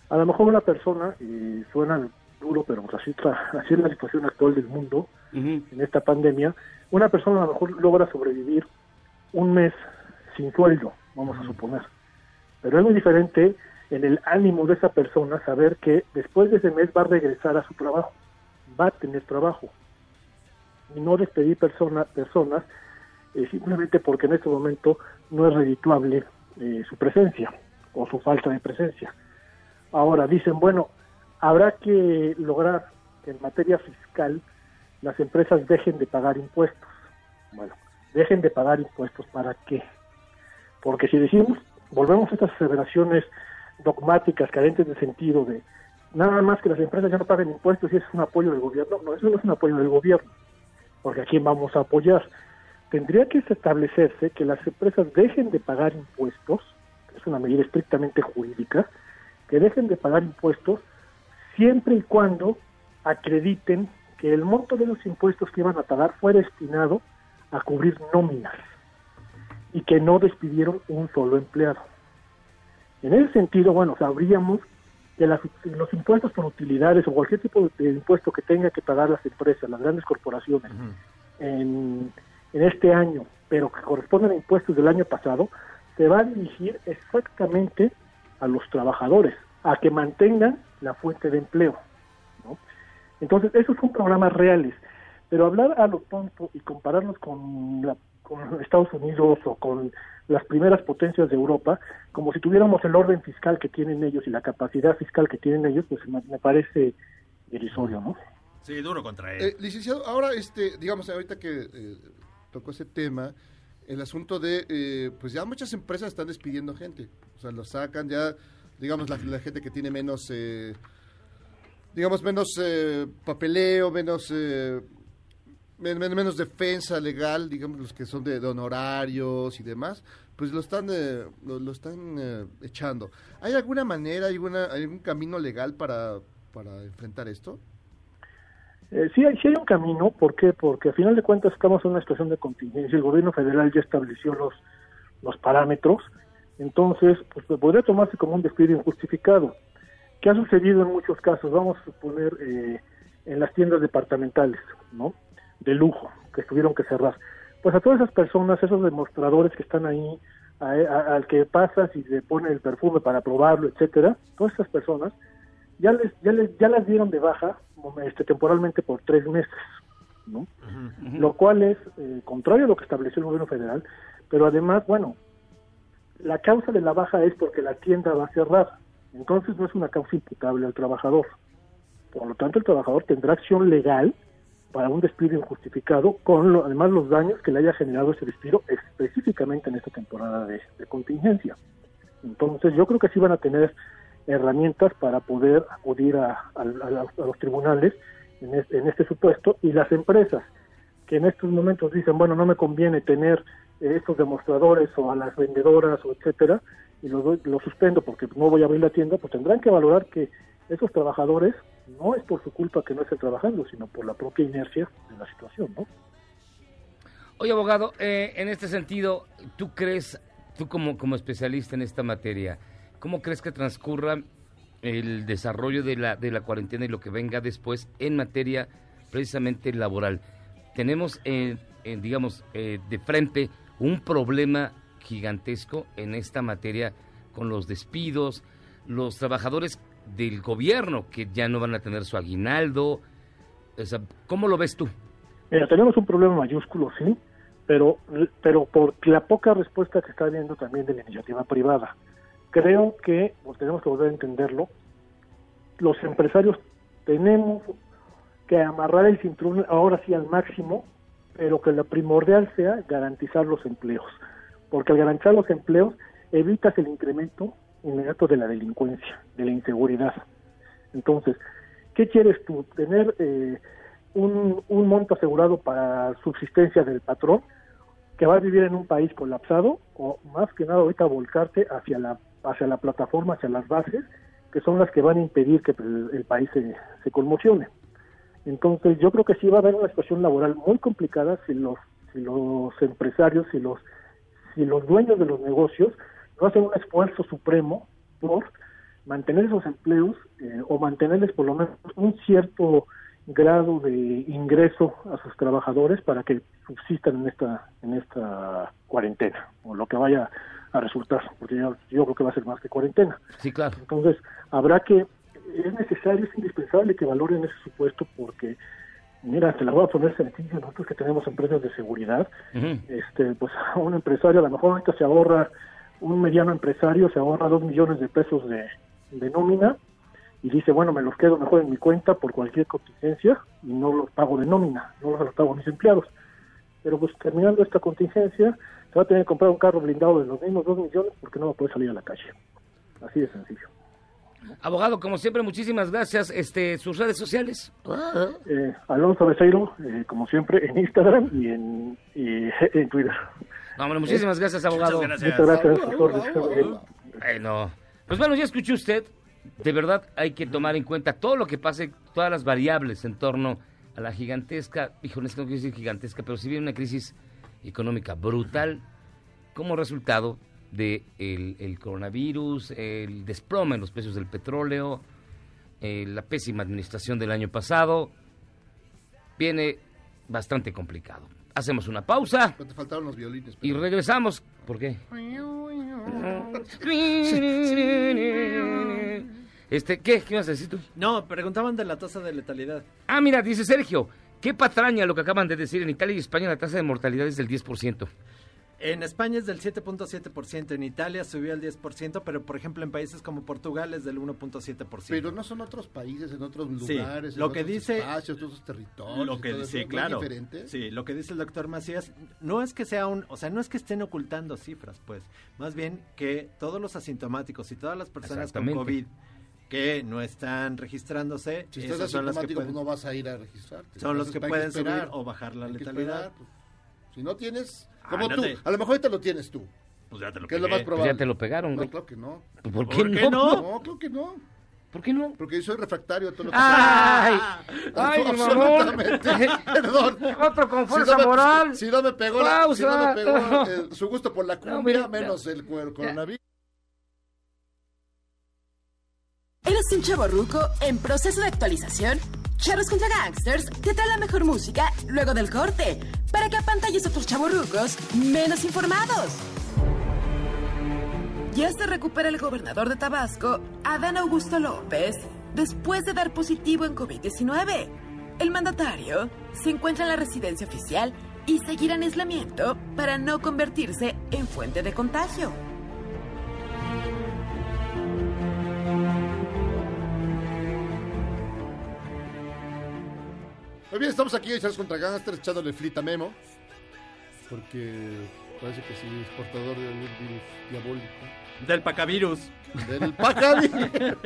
A lo mejor una persona, y suena duro, pero pues así, así es la situación actual del mundo, en esta pandemia, una persona a lo mejor logra sobrevivir un mes sin sueldo, vamos a suponer. Pero es muy diferente en el ánimo de esa persona saber que después de ese mes va a regresar a su trabajo, va a tener trabajo. Y no despedir persona, personas eh, simplemente porque en este momento no es redituable eh, su presencia o su falta de presencia. Ahora dicen, bueno, habrá que lograr que en materia fiscal las empresas dejen de pagar impuestos. Bueno, dejen de pagar impuestos, ¿para qué? Porque si decimos, volvemos a estas aseveraciones dogmáticas, carentes de sentido, de nada más que las empresas ya no paguen impuestos y es un apoyo del gobierno, no, eso no es un apoyo del gobierno, porque a quién vamos a apoyar. Tendría que establecerse que las empresas dejen de pagar impuestos, que es una medida estrictamente jurídica, que dejen de pagar impuestos siempre y cuando acrediten que el monto de los impuestos que iban a pagar fue destinado a cubrir nóminas y que no despidieron un solo empleado. En ese sentido, bueno, sabríamos que las- los impuestos por utilidades o cualquier tipo de impuesto que tenga que pagar las empresas, las grandes corporaciones, en, en este año, pero que corresponden a impuestos del año pasado, se va a dirigir exactamente a los trabajadores, a que mantengan la fuente de empleo. ¿no? Entonces, esos son programas reales, pero hablar a lo tonto y compararlos con, la- con Estados Unidos o con las primeras potencias de Europa, como si tuviéramos el orden fiscal que tienen ellos y la capacidad fiscal que tienen ellos, pues me, me parece irrisorio, ¿no? Sí, duro contra él. Eh, licenciado, ahora, este, digamos, ahorita que eh, tocó ese tema, el asunto de, eh, pues ya muchas empresas están despidiendo gente. O sea, lo sacan ya, digamos, la, gente que tiene menos, eh, digamos, menos eh, papeleo, menos, eh, men- men- menos defensa legal, digamos, los que son de, de honorarios y demás, pues lo están, eh, lo, lo están eh, echando. ¿Hay alguna manera, alguna, algún camino legal para, para enfrentar esto? Eh, sí, hay, sí hay un camino, ¿por qué? Porque a final de cuentas estamos en una situación de contingencia, el gobierno federal ya estableció los, los parámetros, entonces pues podría tomarse como un despido injustificado. ¿Qué ha sucedido en muchos casos? Vamos a suponer eh, en las tiendas departamentales, ¿no? De lujo, que tuvieron que cerrar. Pues a todas esas personas, esos demostradores que están ahí, a- a- al que pasas y le pone el perfume para probarlo, etcétera, todas esas personas ya les, ya les, ya las dieron de baja este, temporalmente por tres meses, ¿no? Lo cual es eh, contrario a lo que estableció el gobierno federal, pero además, bueno, la causa de la baja es porque la tienda va a cerrar, entonces no es una causa imputable al trabajador. Por lo tanto, el trabajador tendrá acción legal para un despido injustificado, con lo- además los daños que le haya generado ese despido específicamente en esta temporada de, contingencia. Entonces, yo creo que sí van a tener herramientas para poder acudir a, a- los tribunales en este, en este supuesto y las empresas que en estos momentos dicen, bueno, no me conviene tener estos demostradores o a las vendedoras o etcétera, y los, los suspendo porque no voy a abrir la tienda, pues tendrán que valorar que esos trabajadores no es por su culpa que no estén trabajando, sino por la propia inercia de la situación, ¿no? Oye, abogado, eh, en este sentido, ¿tú crees, tú como, como especialista en esta materia, cómo crees que transcurra el desarrollo de la, de la cuarentena y lo que venga después en materia precisamente laboral? Tenemos, eh, eh, digamos, eh, de frente un problema gigantesco en esta materia con los despidos, los trabajadores del gobierno que ya no van a tener su aguinaldo. O sea, ¿Cómo lo ves tú? Mira, tenemos un problema mayúsculo, sí, pero, pero por la poca respuesta que está habiendo también de la iniciativa privada. Creo que, pues tenemos que volver a entenderlo, los empresarios tenemos que amarrar el cinturón ahora sí al máximo, pero que lo primordial sea garantizar los empleos, porque al garantizar los empleos evitas el incremento inmediato de la delincuencia, de la inseguridad. Entonces, ¿qué quieres tú? ¿Tener eh, un, monto asegurado para subsistencia del patrón que va a vivir en un país colapsado o más que nada ahorita volcarte hacia la, hacia la plataforma, hacia las bases, que son las que van a impedir que el, el país se, se conmocione? Entonces, yo creo que sí va a haber una situación laboral muy complicada si los, si los empresarios, si los, si los dueños de los negocios no hacen un esfuerzo supremo por mantener esos empleos eh, o mantenerles por lo menos un cierto grado de ingreso a sus trabajadores para que subsistan en esta en esta cuarentena o lo que vaya a resultar porque yo, yo creo que va a ser más que cuarentena Sí, claro. entonces habrá que es necesario es indispensable que valoren ese supuesto porque mira te la voy a poner sencilla nosotros que tenemos empresas de seguridad este pues un empresario a lo mejor ahorita se ahorra un mediano empresario se ahorra dos millones de pesos de, de nómina y dice bueno me los quedo mejor en mi cuenta por cualquier contingencia y no los pago de nómina no los pago a mis empleados pero pues terminando esta contingencia se va a tener que comprar un carro blindado de los mismos dos millones porque no va a poder salir a la calle. Así de sencillo Abogado, como siempre, muchísimas gracias. Este, sus redes sociales. eh, Alonso Becerro eh, como siempre en Instagram y en, y en Twitter No, hombre, muchísimas gracias, abogado. Muchas gracias. Muchas gracias. Bueno, pues bueno, ya escuchó usted. De verdad hay que tomar en cuenta todo lo que pase, todas las variables en torno a la gigantesca, híjole, es que no quiero decir gigantesca, pero si viene una crisis económica brutal como resultado de el, el coronavirus, el desplome en los precios del petróleo, eh, la pésima administración del año pasado, viene bastante complicado. Hacemos una pausa Pero te faltaron los violines. y regresamos. ¿Por qué? Este, ¿qué? ¿Qué vas a decir tú? No, preguntaban de la tasa de letalidad. Ah, mira, dice Sergio, qué patraña lo que acaban de decir. En Italia y España la tasa de mortalidad es del 10%. En España es del 7.7%, en Italia subió al 10%, pero por ejemplo en países como Portugal es del 1.7%. Pero no son otros países, en otros Sí, lugares, en lo que otros dice- espacios, otros territorios. Lo que todo sí, eso, ¿no es claro. diferente? Sí, lo que dice el doctor Macías no es que sea un, o sea, no es que estén ocultando cifras, pues, más bien que todos los asintomáticos y todas las personas con. COVID que no están registrándose, Si estás esas son las que asintomático, pueden, pues no vas a ir a registrarte. son los que pueden esperar, subir o bajar la hay que letalidad. esperar, pues. Si no tienes, Ah, como no tú, te- a lo mejor ahorita lo tienes tú. Pues ya te lo que es lo más probable. ya te lo pegaron, No, güey. claro que no. ¿Por qué, ¿Por qué no? no? No, creo que no. ¿Por qué no? Porque yo soy refractario a todo lo que ¡Ay! ¡Ay, No, mi mamón! absolutamente. Perdón. Otro con Si fuerza no me- moral. Si no me pegó, la, si no me pegó eh, su gusto por la No, cumbia, mira, menos el, el coronavirus. ¿Eres un chavo ruco en proceso de actualización? Charros contra Gangsters te trae la mejor música luego del corte para que apantalles a otros chavorrucos menos informados. Ya se recupera el gobernador de Tabasco, Adán Augusto López, después de dar positivo en COVID-19. El mandatario se encuentra en la residencia oficial y seguirá en aislamiento para no convertirse en fuente de contagio. Muy bien, estamos aquí en Charles contra Gangsters echándole flita a Memo. Porque parece que sí es portador de algún virus diabólico. Del pacavirus. Del pacavirus.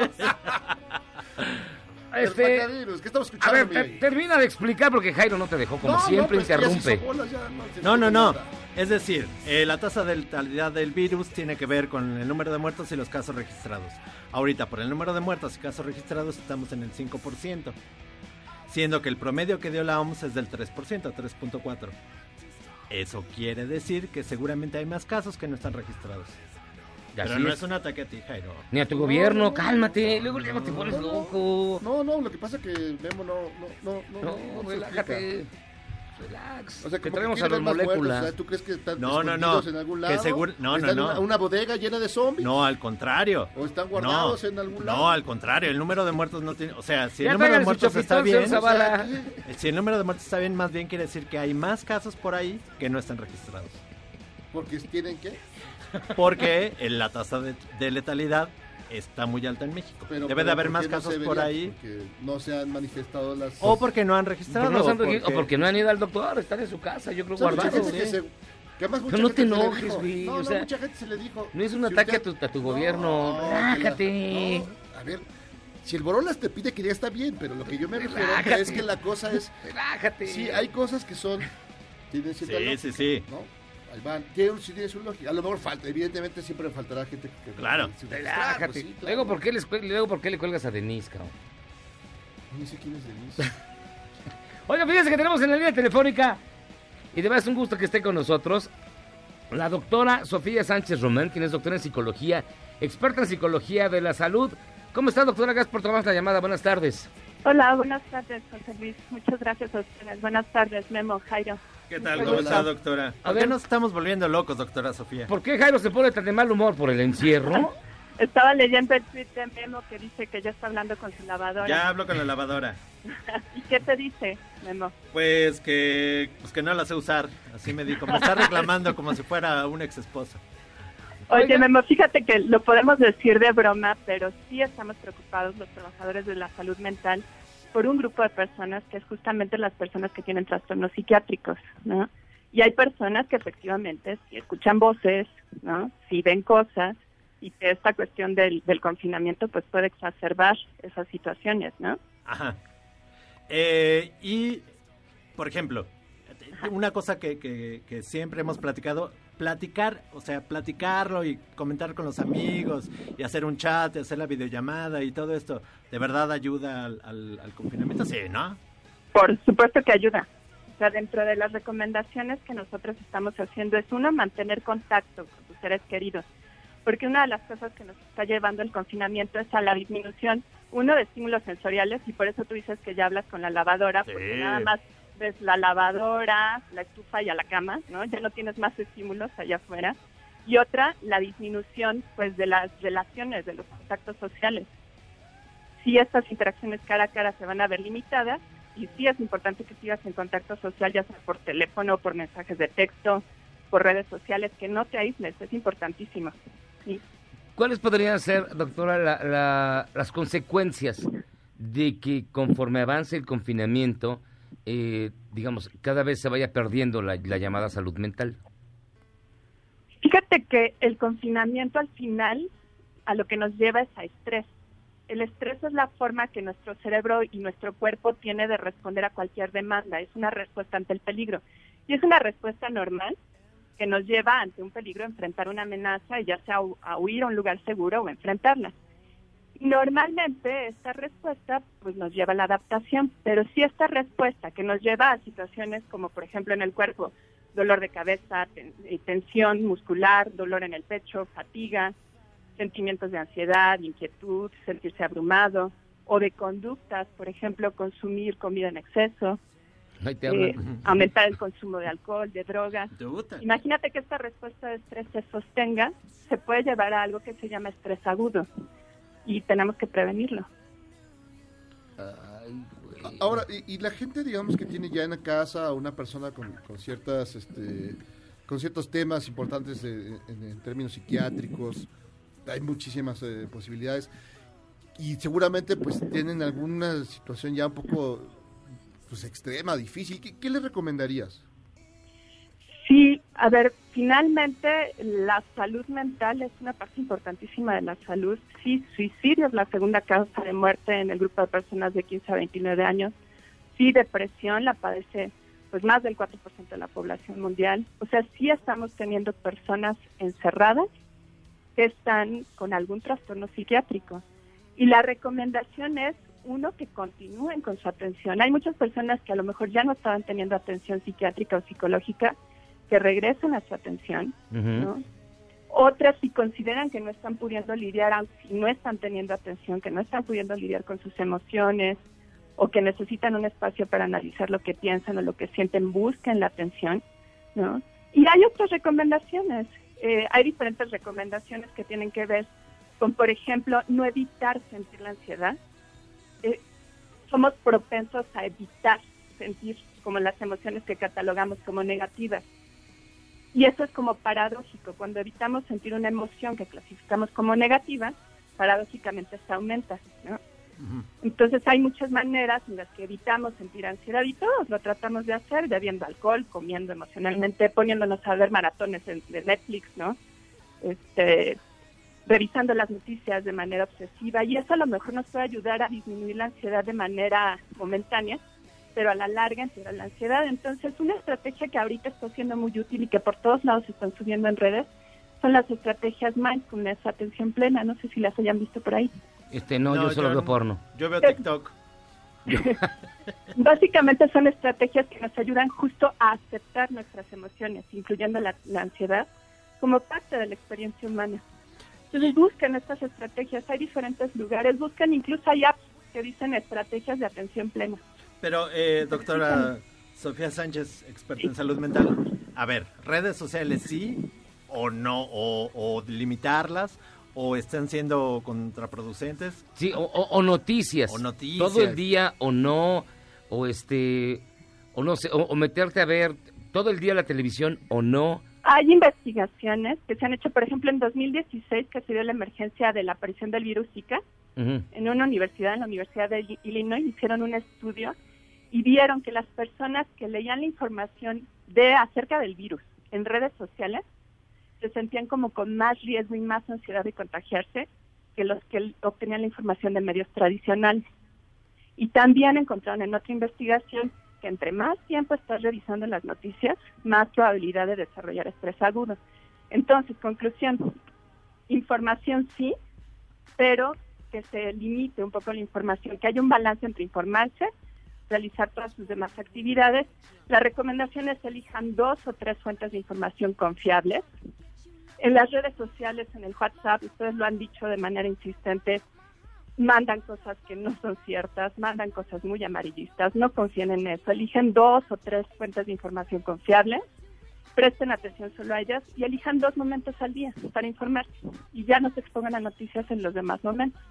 Este, Del pacavirus. ¿Qué estamos a escuchando, ver, te- rey? termina de explicar porque Jairo no te dejó, como No, siempre, interrumpe. ya no No, no. Es decir, eh, la tasa de letalidad del virus tiene que ver con el número de muertos y los casos registrados. Ahorita, por el número de muertos y casos registrados, estamos en el 5%. Siendo que el promedio que dio la OMS es del 3%, 3.4%. Eso quiere decir que seguramente hay más casos que no están registrados. Pero Así no es. es un ataque a ti, Jairo. Ni a tu gobierno, cálmate. Luego, luego te pones loco. No, no, lo que pasa es que Memo no, no, no, no, No, no, no se relájate. explica. Relax. O sea, que como traemos que a muertos, moléculas. o sea, ¿Tú crees que están No, no, escondidos no. en algún Que lado? seguro- no, ¿Están no, en una, no. una bodega llena de zombies? No, al contrario. ¿O están guardados no, en algún lado? No, al contrario, el número de muertos no tiene, o sea, si Ya el número de muertos está bien, sea, si el número de muertos está bien, más bien quiere decir que hay más casos por ahí que no están registrados. Porque tienen que... Porque eh, la tasa de, de letalidad está muy alta en México. Pero, Debe pero de haber ¿por más no casos se por ahí. Porque no se han manifestado las... O porque no han registrado. No han o porque- o porque no han ido al doctor, están en su casa, yo creo O sea, mucha guardados. gente que ¿eh? se- que además mucha Pero no te gente enojes, güey, No, o no, sea, mucha gente se le dijo. No es un Si ataque usted- a, tu, a tu gobierno. No, Relájate. no, a ver, si el Borolas te pide que ya está bien, pero lo que yo me refiero es que la cosa es... Relájate. Sí, hay cosas que son... Tienen cierta Sí, lógica, sí, sí. ¿no? Ahí van, tiene, sí tiene su lógica. A lo mejor falta, evidentemente siempre faltará gente que... Claro. que- que- Relájate. pues sí, claro. luego, ¿por qué les luego, ¿por qué le cuelgas a Denise, cabrón? No sé quién es Denise. Oiga, fíjense que tenemos en la línea telefónica, y de verdad es un gusto que esté con nosotros, la doctora Sofía Sánchez Román, quien es doctora en psicología, experta en psicología de la salud. ¿Cómo está, doctora? Gracias por tomar la llamada. Buenas tardes. Hola, buenas tardes, José Luis. Muchas gracias a ustedes. Buenas tardes, Memo, Jairo. ¿Qué tal? ¿Cómo está, doctora? A ¿Por qué ver. nos estamos volviendo locos, doctora Sofía? ¿Por qué Jairo se pone tan de mal humor por el encierro? Estaba leyendo el tweet de Memo que dice que ya está hablando con su lavadora. Ya hablo con la lavadora. ¿Y qué te dice, Memo? Pues que, pues que no la sé usar, así me dijo. Me está reclamando como si fuera un ex esposo. Oye, Oiga. Memo, fíjate que lo podemos decir de broma, pero sí estamos preocupados los trabajadores de la salud mental por un grupo de personas que es justamente las personas que tienen trastornos psiquiátricos, ¿no? Y hay personas que efectivamente sí escuchan voces, ¿no? Sí ven cosas y que esta cuestión del, del confinamiento pues puede exacerbar esas situaciones, ¿no? Ajá. Eh, y, por ejemplo, una cosa que, que- que siempre hemos platicado, platicar, o sea, platicarlo y comentar con los amigos y hacer un chat, y hacer la videollamada y todo esto, ¿de verdad ayuda al, al- al confinamiento? Sí, ¿no? Por supuesto que ayuda. O sea, dentro de las recomendaciones que nosotros estamos haciendo es uno, mantener contacto con tus seres queridos. Porque una de las cosas que nos está llevando el confinamiento es a la disminución, uno, de estímulos sensoriales, y por eso tú dices que ya hablas con la lavadora, porque nada más la lavadora, la estufa y a la cama, ¿no? Ya no tienes más estímulos allá afuera. Y otra, la disminución, pues, de las relaciones, de los contactos sociales. Sí, estas interacciones cara a cara se van a ver limitadas, y sí es importante que sigas en contacto social, ya sea por teléfono, por mensajes de texto, por redes sociales, que no te aísles, es importantísimo. Sí. ¿Cuáles podrían ser, doctora, la- la- las consecuencias de que conforme avance el confinamiento, eh, digamos, cada vez se vaya perdiendo la, la llamada salud mental? Fíjate que el confinamiento al final a lo que nos lleva es a estrés. El estrés es la forma que nuestro cerebro y nuestro cuerpo tiene de responder a cualquier demanda, es una respuesta ante el peligro. Y es una respuesta normal que nos lleva ante un peligro a enfrentar una amenaza, y ya sea a huir a un lugar seguro o enfrentarla. Normalmente esta respuesta pues nos lleva a la adaptación, pero si esta respuesta que nos lleva a situaciones como por ejemplo en el cuerpo, dolor de cabeza, ten- eh, tensión muscular, dolor en el pecho, fatiga, sentimientos de ansiedad, inquietud, sentirse abrumado, o de conductas, por ejemplo, consumir comida en exceso, eh, aumentar el consumo de alcohol, de drogas. Imagínate que esta respuesta de estrés se sostenga, se puede llevar a algo que se llama estrés agudo y tenemos que prevenirlo. Ahora, y, y la gente, digamos, que tiene ya en la casa a una persona con, con ciertas, este, con ciertos temas importantes de- en, en términos psiquiátricos, hay muchísimas eh, posibilidades y seguramente pues tienen alguna situación ya un poco pues extrema, difícil. ¿Qué, qué le recomendarías? Sí, a ver, finalmente la salud mental es una parte importantísima de la salud. Sí, suicidio es la segunda causa de muerte en el grupo de personas de 15 a 29 años. Sí, depresión la padece pues más del 4% de la población mundial. O sea, sí estamos teniendo personas encerradas que están con algún trastorno psiquiátrico. Y la recomendación es, uno, que continúen con su atención. Hay muchas personas que a lo mejor ya no estaban teniendo atención psiquiátrica o psicológica, que regresen a su atención, ¿no? Otras, si consideran que no están pudiendo lidiar, si no están teniendo atención, que no están pudiendo lidiar con sus emociones o que necesitan un espacio para analizar lo que piensan o lo que sienten, busquen la atención, ¿no? Y hay otras recomendaciones. Eh, hay diferentes recomendaciones que tienen que ver con, por ejemplo, no evitar sentir la ansiedad. Eh, somos propensos a evitar sentir como las emociones que catalogamos como negativas. Y eso es como paradójico. Cuando evitamos sentir una emoción que clasificamos como negativa, paradójicamente esta aumenta. ¿no? Entonces hay muchas maneras en las que evitamos sentir ansiedad y todos lo tratamos de hacer, bebiendo alcohol, comiendo emocionalmente, poniéndonos a ver maratones en- de Netflix, ¿no? Este, revisando las noticias de manera obsesiva y eso a lo mejor nos puede ayudar a disminuir la ansiedad de manera momentánea, pero a la larga empeora la ansiedad. Entonces, una estrategia que ahorita está siendo muy útil y que por todos lados se están subiendo en redes son las estrategias mindfulness, atención plena. No sé si las hayan visto por ahí. Este, no, No, yo solo yo veo no. porno. Yo veo TikTok. Básicamente son estrategias que nos ayudan justo a aceptar nuestras emociones, incluyendo la, la ansiedad, como parte de la experiencia humana. Entonces busquen estas estrategias, hay diferentes lugares, busquen incluso hay apps que dicen estrategias de atención plena. Pero, eh, doctora Sofía Sánchez, experta en salud mental, a ver, redes sociales sí o no, o, o limitarlas, o están siendo contraproducentes. Sí, o, o- o noticias. O noticias. Todo el día o no, o este, o no sé, o, o meterte a ver todo el día la televisión o no. Hay investigaciones que se han hecho, por ejemplo, en 2016, que se dio la emergencia de la aparición del virus Zika, en una universidad, en la Universidad de Ill- Illinois, hicieron un estudio y vieron que las personas que leían la información de acerca del virus en redes sociales se sentían como con más riesgo y más ansiedad de contagiarse que los que obtenían la información de medios tradicionales. Y también encontraron en otra investigación que entre más tiempo estás revisando las noticias, más probabilidad de desarrollar estrés agudo. Entonces, conclusión, información sí, pero que se limite un poco la información, que haya un balance entre informarse, realizar todas sus demás actividades. La recomendación es elijan dos o tres fuentes de información confiables. En las redes sociales, en el WhatsApp, ustedes lo han dicho de manera insistente, mandan cosas que no son ciertas, mandan cosas muy amarillistas, no confíen en eso, eligen dos o tres fuentes de información confiables, presten atención solo a ellas y elijan dos momentos al día para informarse y ya no se expongan a noticias en los demás momentos.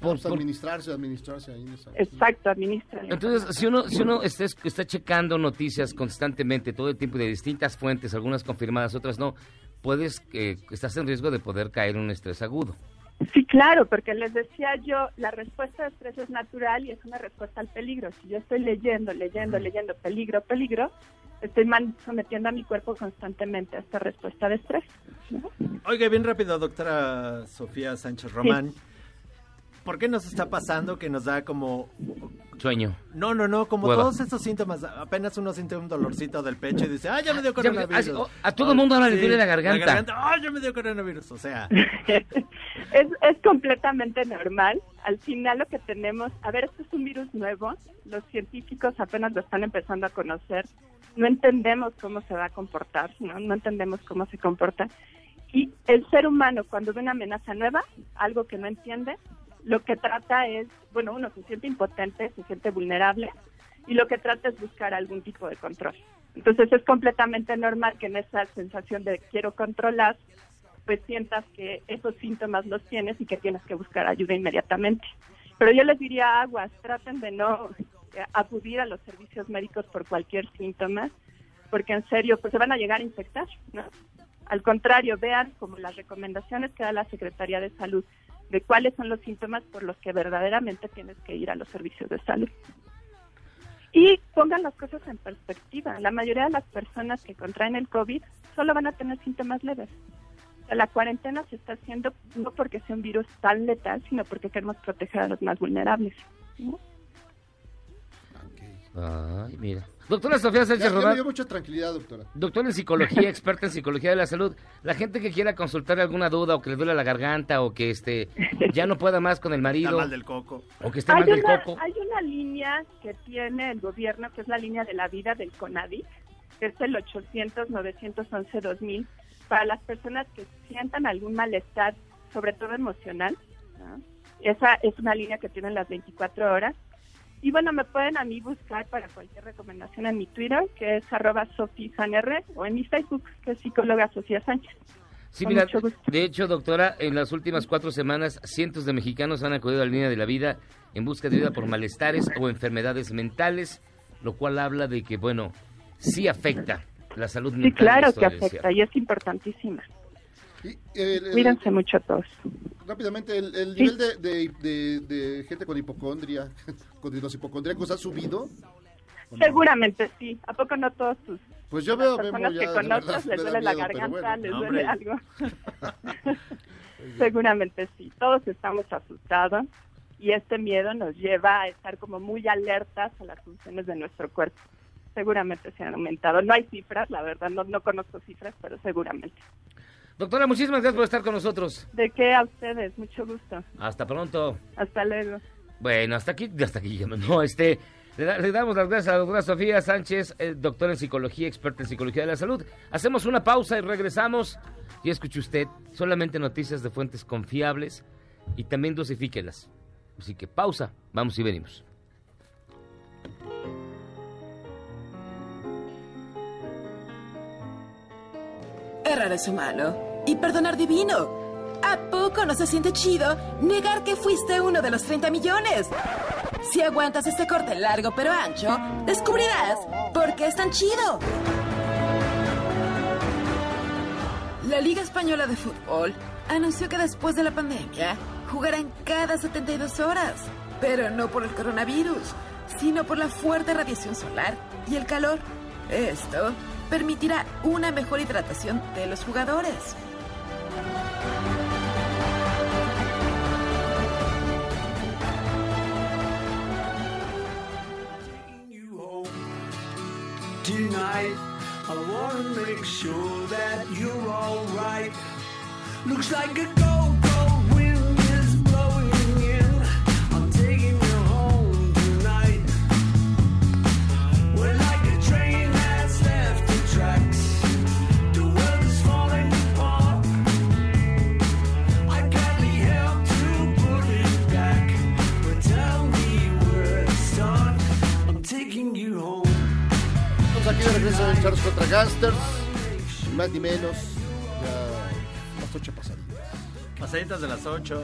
Vamos a administrarse, administrarse ahí. en esa- Exacto, administra. Entonces, si uno, si uno está, está checando noticias constantemente, todo el tiempo, de distintas fuentes, algunas confirmadas, otras no, puedes, eh, estás en riesgo de poder caer en un estrés agudo. Sí, claro, porque les decía yo, la respuesta de estrés es natural y es una respuesta al peligro. Si yo estoy leyendo, leyendo, leyendo peligro, peligro, estoy sometiendo a mi cuerpo constantemente a esta respuesta de estrés. ¿no? Oiga, bien rápido, doctora Sofía Sánchez Román. ¿Por qué nos está pasando que nos da como... Sueño. No, no, no, como Hueva. todos estos síntomas, apenas uno siente un dolorcito del pecho y dice, ah, ya me dio Ya coronavirus. a- a todo el mundo ahora le duele la garganta. ah, ya me dio coronavirus, o sea... es, es completamente normal. Al final lo que tenemos, a ver, esto es un virus nuevo, los científicos apenas lo están empezando a conocer, no entendemos cómo se va a comportar, no, no entendemos cómo se comporta. Y el ser humano cuando ve una amenaza nueva, algo que no entiende, lo que trata es, bueno, uno se siente impotente, se siente vulnerable y lo que trata es buscar algún tipo de control. Entonces es completamente normal que en esa sensación de quiero controlar, pues sientas que esos síntomas los tienes y que tienes que buscar ayuda inmediatamente. Pero yo les diría aguas, traten de no eh, acudir a los servicios médicos por cualquier síntoma, porque en serio, pues se van a llegar a infectar, ¿no? Al contrario, vean como las recomendaciones que da la Secretaría de Salud de cuáles son los síntomas por los que verdaderamente tienes que ir a los servicios de salud. Y pongan las cosas en perspectiva. La mayoría de las personas que contraen el COVID solo van a tener síntomas leves. La cuarentena se está haciendo no porque sea un virus tan letal, sino porque queremos proteger a los más vulnerables. ¿no? Ay, mira. Doctora Sofía Sánchez ya me dio mucha tranquilidad, doctora. doctora en psicología, experta en psicología de la salud. La gente que quiera consultar alguna duda o que le duele la garganta o que este ya no pueda más con el marido Está mal del coco. o que esté Hay mal del una, coco. hay una línea que tiene el gobierno, que es la línea de la vida del CONADIC, que es el 800-911-2000, para las personas que sientan algún malestar, sobre todo emocional, ¿no? Esa es una línea que tienen las 24 horas. Y bueno, me pueden a mí buscar para cualquier recomendación en mi Twitter, que es arroba sofisanr, o en mi Facebook, que es psicóloga Sofía Sánchez. Sí, mira, de hecho, doctora, en las últimas cuatro semanas, cientos de mexicanos han acudido a la línea de la vida en busca de ayuda por malestares o enfermedades mentales, lo cual habla de que, bueno, sí afecta la salud mental. Sí, claro que afecta y es importantísima. El- el- Cuídense mucho todos. Rápidamente, el, el Sí. nivel de, de- de- de gente con hipocondria, con los hipocondríacos ha subido. Seguramente sí. ¿A poco no todos tus Pues yo veo personas ya, que conoces verdad, les duele la garganta, bueno. les duele algo? Seguramente sí. Todos estamos asustados y este miedo nos lleva a estar como muy alertas a las funciones de nuestro cuerpo. Seguramente se han aumentado. No hay cifras, la verdad, no, no conozco cifras, pero seguramente. Doctora, muchísimas gracias por estar con nosotros. ¿De qué a ustedes? Mucho gusto. Hasta pronto. Hasta luego. Bueno, hasta aquí, hasta aquí ya no, este, le, da- le damos las gracias a la doctora Sofía Sánchez, eh, doctora en psicología, experta en psicología de la salud. Hacemos una pausa y regresamos. Y escuche usted, solamente noticias de fuentes confiables y también dosifíquelas. Así que pausa, vamos y venimos. Errar es humano y perdonar divino. ¿A poco no se siente chido negar que fuiste uno de los 30 millones? Si aguantas este corte largo pero ancho, descubrirás por qué es tan chido. La Liga Española de Fútbol anunció que después de la pandemia jugarán cada 72 horas, pero no por el coronavirus, sino por la fuerte radiación solar y el calor. Esto permitirá una mejor hidratación de los jugadores. Looks like a I'm taking you home. Estamos aquí de regreso en Charles contra Gangsters. Más ni menos. Ya las ocho pasaditas. Pasaditas de las 8.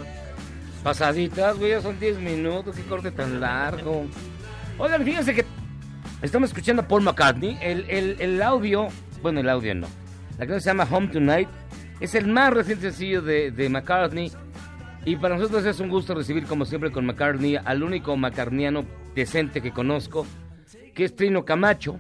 Pasaditas, güey, ya son 10 minutos, qué corte tan largo. Oigan, fíjense que estamos escuchando a Paul McCartney. El, el- el audio, bueno, el audio no. La canción se llama Home Tonight. Es el más reciente sencillo de, de McCartney. Y para nosotros es un gusto recibir, como siempre, con McCartney al único macarniano decente que conozco, que es Trino Camacho,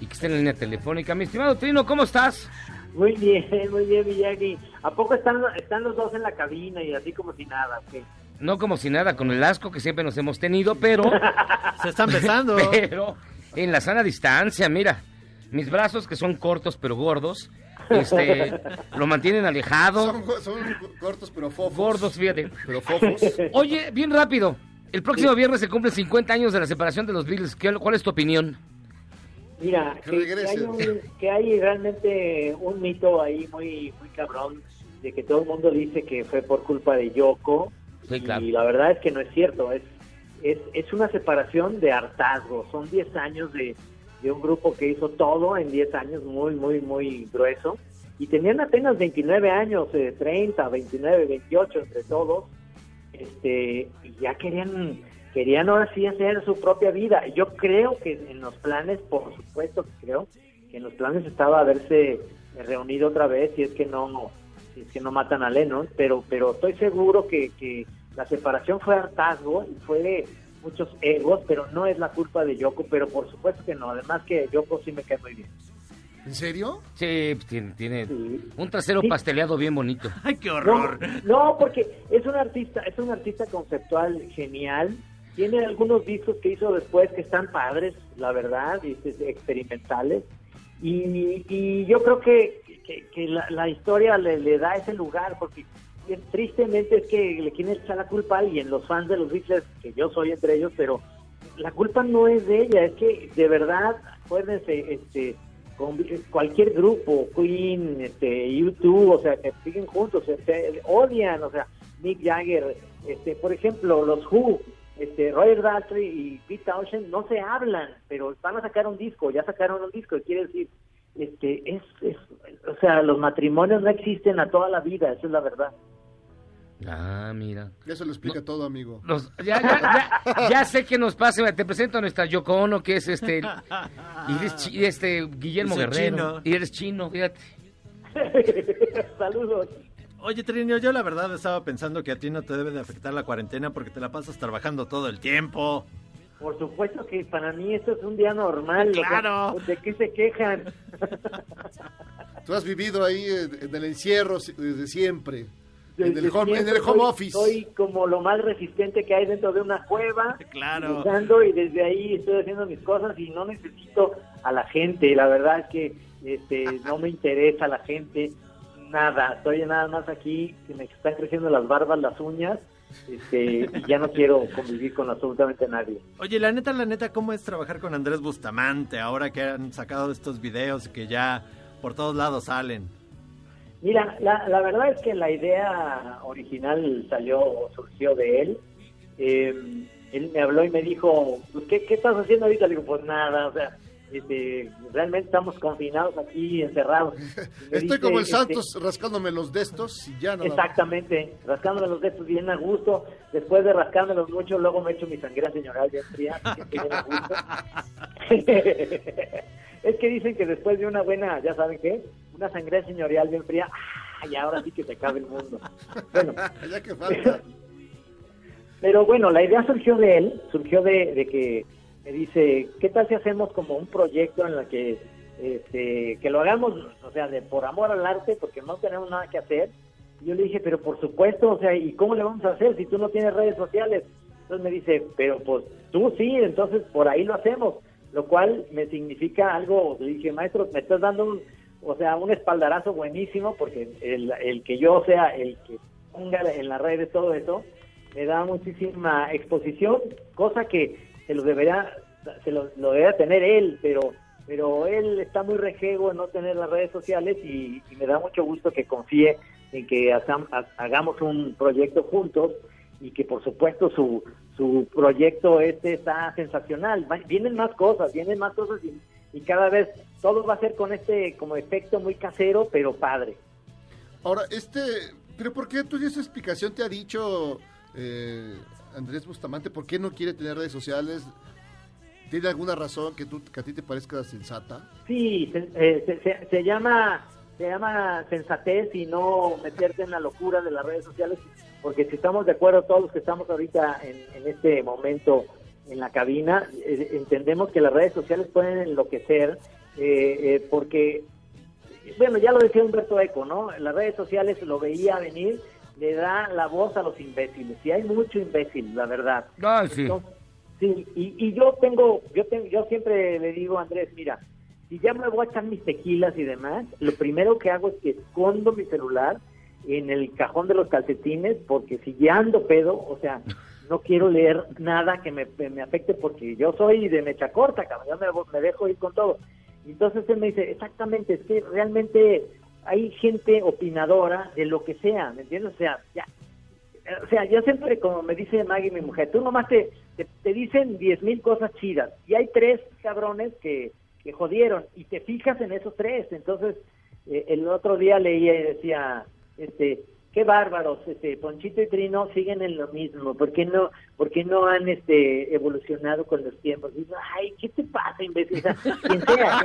y que está en la línea telefónica. Mi estimado Trino, ¿cómo estás? Muy bien, muy bien, Miyagi. ¿A poco están, están los dos en la cabina y así como si nada? ok? No como si nada, con el asco que siempre nos hemos tenido, pero... Se están besando. pero en la sana distancia, mira. Mis brazos, que son cortos pero gordos, este, lo mantienen alejado. Son cortos pero fofos. Gordos, fíjate. Pero fofos. Oye, bien rápido. El próximo viernes se cumplen 50 años de la separación de los Beatles. ¿Qué- ¿Cuál es tu opinión? Mira, Que hay un- que hay realmente un mito ahí muy, muy cabrón de que todo el mundo dice que fue por culpa de Yoko. Sí, claro. Y la verdad es que no es cierto. Es, es, es una separación de hartazgo. Son 10 años de, de un grupo que hizo todo en 10 años, muy, muy, muy grueso. Y tenían apenas 29 años, eh, 30, 29, 28 entre todos. Este, ya querían querían ahora sí hacer su propia vida. Yo creo que en los planes, por supuesto que creo, que en los planes estaba haberse reunido otra vez si es que no es que no matan a Lennon, pero pero estoy seguro que, que la separación fue hartazgo y fue muchos egos, pero no es la culpa de Yoko, pero por supuesto que no, además que Yoko sí me cae muy bien. ¿En serio? Sí, pues, tiene, tiene un trasero pasteleado bien bonito. Ay, qué No, no, porque es un artista, es un artista conceptual genial. Tiene algunos discos que hizo después que están padres, la verdad, y, este, experimentales. Y, y yo creo que, que- que la, la historia le, le da ese lugar, porque tristemente es que le quieren echar la culpa a alguien, los fans de los Beatles, que yo soy entre ellos, pero la culpa no es de ella, es que de verdad, acuérdense, este, con cualquier grupo, Queen, este, YouTube, o sea, que siguen juntos, se, se odian, o sea, Mick Jagger Este, por ejemplo, los Who, este, Roger Daltrey y Pete Townshend no se hablan, pero van a sacar un disco, ya sacaron un disco, quiere decir, este, es, es, o sea, los matrimonios no existen a toda la vida, esa es la verdad. Ah, mira. Eso lo explica todo, amigo. Los- ya, ya, ya, ya sé que nos pasa. Te presento a nuestra Yoko Ono, que es este. Y eres chi- este Guillermo soy Guerrero. chino. Y eres chino, fíjate. Saludos. Oye, Trinio, yo la verdad estaba pensando que a ti no te debe de afectar la cuarentena porque te la pasas trabajando todo el tiempo. Por supuesto que para mí esto es un día normal. o sea, Claro. ¿De qué se quejan? Tú has vivido ahí en, en el encierro si- desde siempre. En el, Desde home, en el home soy- office. Soy como lo más resistente que hay dentro de una cueva. Claro. luchando, y desde ahí estoy haciendo mis cosas y no necesito a la gente. La verdad es que este, no me interesa la gente. Nada. Estoy nada más aquí que me están creciendo las barbas, las uñas. Este, y ya no quiero convivir con absolutamente nadie. Oye, la neta, la neta, ¿cómo es trabajar con Andrés Bustamante ahora que han sacado estos videos y que ya por todos lados salen? Mira, la, la verdad es que la idea original salió, surgió de él. Eh, él me habló y me dijo, pues, ¿qué, ¿qué estás haciendo ahorita? Le digo, pues nada, o sea, este, realmente estamos confinados aquí, encerrados. Estoy dice, como el este, Santos rascándome los destos y ya más. Exactamente, rascándome los dedos bien a gusto. Después de rascármelos mucho, luego me echo mi sangría señoral bien fría. así que bien a gusto. es que dicen que después de una buena, ya saben qué, una sangría señorial bien fría, ¡ay, ahora sí que se cabe el mundo! Bueno, ya que falta. pero bueno, la idea surgió de él, surgió de, de que me dice, ¿qué tal si hacemos como un proyecto en el que, este, que lo hagamos, o sea, de por amor al arte, porque no tenemos nada que hacer? Y yo le dije, pero por supuesto, o sea, ¿y cómo le vamos a hacer si tú no tienes redes sociales? Entonces me dice, pero pues tú sí, entonces por ahí lo hacemos, lo cual me significa algo, le dije, maestro, me estás dando un, o sea, un espaldarazo buenísimo, porque el, el que yo sea el que ponga en las redes todo eso, me da muchísima exposición, cosa que se lo deberá, se lo, lo tener él, pero pero él está muy rejego en no tener las redes sociales y, me da mucho gusto que confíe en que hagam- ha- hagamos un proyecto juntos y que por supuesto su, su proyecto este está sensacional. Vienen más cosas, vienen más cosas y, y cada vez todo va a ser con este como efecto muy casero, pero padre. Ahora, este, pero ¿por qué tú esa explicación te ha dicho eh, Andrés Bustamante? ¿Por qué no quiere tener redes sociales? ¿Tiene alguna razón que, tú, que a ti te parezca sensata? Sí, se, eh, se- llama se llama sensatez y no meterte en la locura de las redes sociales, porque si estamos de acuerdo todos los que estamos ahorita en, en este momento en la cabina, eh, entendemos que las redes sociales pueden enloquecer, eh, eh, porque, bueno, ya lo decía Humberto Eco, ¿no? Las redes sociales lo veía venir, le da la voz a los imbéciles, y hay mucho imbécil, la verdad. Ay, sí. Entonces, Sí, y, y yo tengo, yo tengo, yo siempre le digo a Andrés, mira, si ya me voy a echar mis tequilas y demás, lo primero que hago es que escondo mi celular en el cajón de los calcetines, porque si ya ando pedo, o sea, no quiero leer nada que me, me afecte, porque yo soy de mecha corta, cabrón, yo me, me dejo ir con todo. Entonces él me dice, exactamente, es que realmente hay gente opinadora de lo que sea, ¿me entiendes? O sea, ya, o sea, yo siempre, como me dice Maggie, mi mujer, tú nomás te, te, dicen diez mil cosas chidas y hay tres cabrones que, que jodieron y te fijas en esos tres. Entonces, eh, el otro día leía y decía, este, qué bárbaros, este, Ponchito y Trino siguen en lo mismo, ¿por qué no, por qué no han este, evolucionado con los tiempos? Y digo, ay, ¿qué te pasa, imbécil? O sea, quien sea,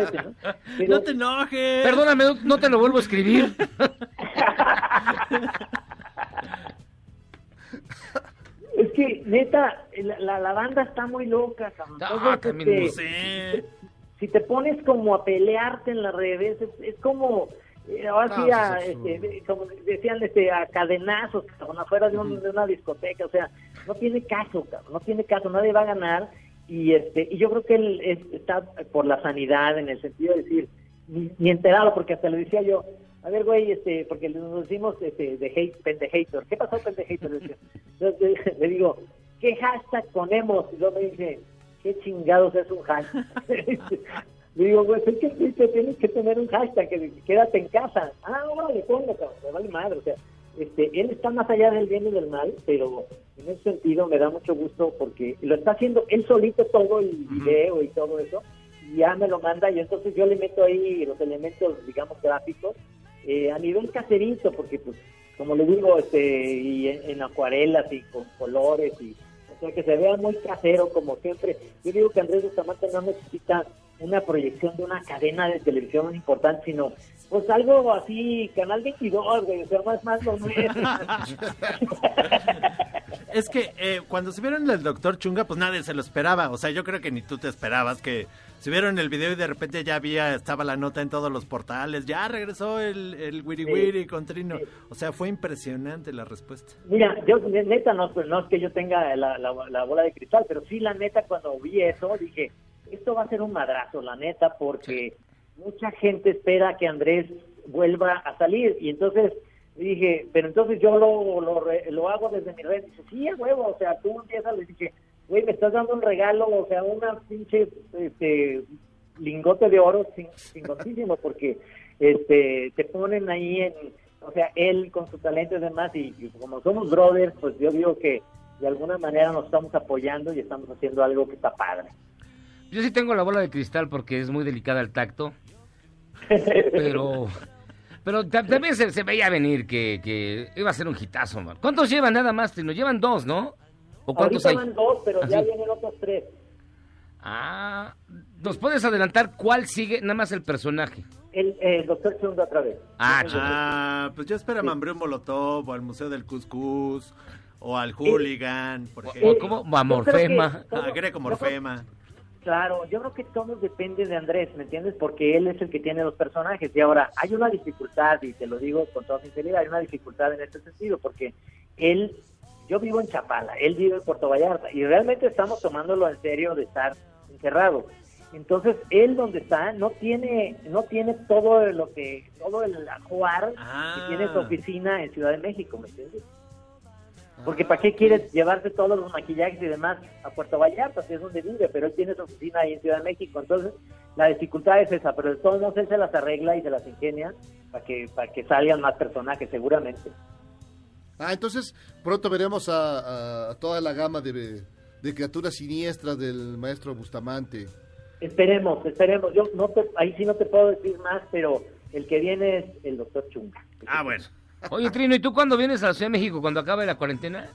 ese, ¿no? Pero- No te enojes. Perdóname, no- no te lo vuelvo a escribir. Es que, neta, la, la, la banda está muy loca, cabrón. Ah, Entonces, también este, si te pones como a pelearte en las redes, es, es como, ahora sí, No, a, este, como decían, este, a cadenazos, cabrón, afuera de, un- de una discoteca, o sea, no tiene caso, cabrón, no tiene caso, nadie va a ganar, y este y yo creo que él es- está por la sanidad, en el sentido de decir, ni, ni enterado, porque hasta le decía yo, a ver, güey, este, porque nos decimos este, de hate, pendejator, ¿qué pasó, pendejator? Entonces le digo, ¿qué hashtag ponemos? Y luego me dice, ¿qué chingados es un hashtag? Le digo, güey, es que tienes que tener un hashtag, que quédate en casa. Ah, no, le pongo, cabrón, me vale madre. O sea, este, él está más allá del bien y del mal, pero en ese sentido me da mucho gusto porque lo está haciendo él solito todo el video y todo eso, y ya me lo manda y entonces yo le meto ahí los elementos, digamos, gráficos eh, a nivel caserito, porque pues, como le digo, este, y en, en acuarelas y con colores y o sea, que se vea muy casero como siempre. Yo digo que Andrés Bustamante no necesita una proyección de una cadena de televisión importante, sino pues algo así, Canal 22, güey, o sea, más, más lo nuestro. Es que eh, cuando se vieron el doctor Chunga, pues nadie se lo esperaba. O sea, yo creo que ni tú te esperabas que se vieron el video y de repente ya había, estaba la nota en todos los portales. Ya regresó el, el Wiri Sí. Wiri con Trino. O sea, fue impresionante la respuesta. Mira, yo ne- neta no, pues, no es que yo tenga la, la, la bola de cristal, pero sí la neta cuando vi eso dije, esto va a ser un madrazo, la neta, porque mucha gente espera que Andrés vuelva a salir y entonces dije, pero entonces yo lo, lo, lo hago desde mi red. Dice, sí, a huevo, o sea, tú empiezas, le dije, güey, me estás dando un regalo, o sea, una pinche este, lingote de oro cingotísimo, porque este te ponen ahí en, o sea, él con su talento y demás, y, y como somos brothers, pues yo digo que de alguna manera nos estamos apoyando y estamos haciendo algo que está padre. Yo sí tengo la bola de cristal porque es muy delicada al tacto. Pero. Pero ta- también se, se veía venir que, que iba a ser un hitazo, man. ¿Cuántos llevan nada más, Trino? ¿Llevan dos, no? ¿O cuántos Ahorita hay? van dos, pero ¿Ah, ya sí? vienen otros tres. Ah, ¿nos puedes adelantar cuál sigue? Nada más el personaje. El, el doctor Chunga otra vez. Ah, Ah, pues yo espero a Mambrú Molotov o al Museo del Cuscús o al Hooligan, por ejemplo. ¿cómo? A Morfema. A Greco Morfema. Claro, yo creo que todo depende de Andrés, ¿me entiendes? Porque él es el que tiene los personajes. Y ahora, hay una dificultad, y te lo digo con toda sinceridad, hay una dificultad en este sentido, porque él, yo vivo en Chapala, él vive en Puerto Vallarta, y realmente estamos tomándolo en serio de estar encerrado. Entonces, él donde está, no tiene, no tiene todo lo que, todo el ajuar que tiene su oficina en Ciudad de México, ¿me entiendes? Porque ¿para qué quiere llevarse todos los maquillajes y demás a Puerto Vallarta, si es donde vive? Pero él tiene su oficina ahí en Ciudad de México. Entonces, la dificultad es esa, pero de todos modos él se las arregla y se las ingenia para que, para que salgan más personajes, seguramente. Ah, entonces pronto veremos a, a- a toda la gama de, de criaturas siniestras del maestro Bustamante. Esperemos, esperemos. Yo no te, ahí sí no te puedo decir más, pero el que viene es el doctor Chunga. Ah, bueno. Oye, Trino, ¿y tú cuándo vienes a la Ciudad de México? ¿Cuando acabe la cuarentena?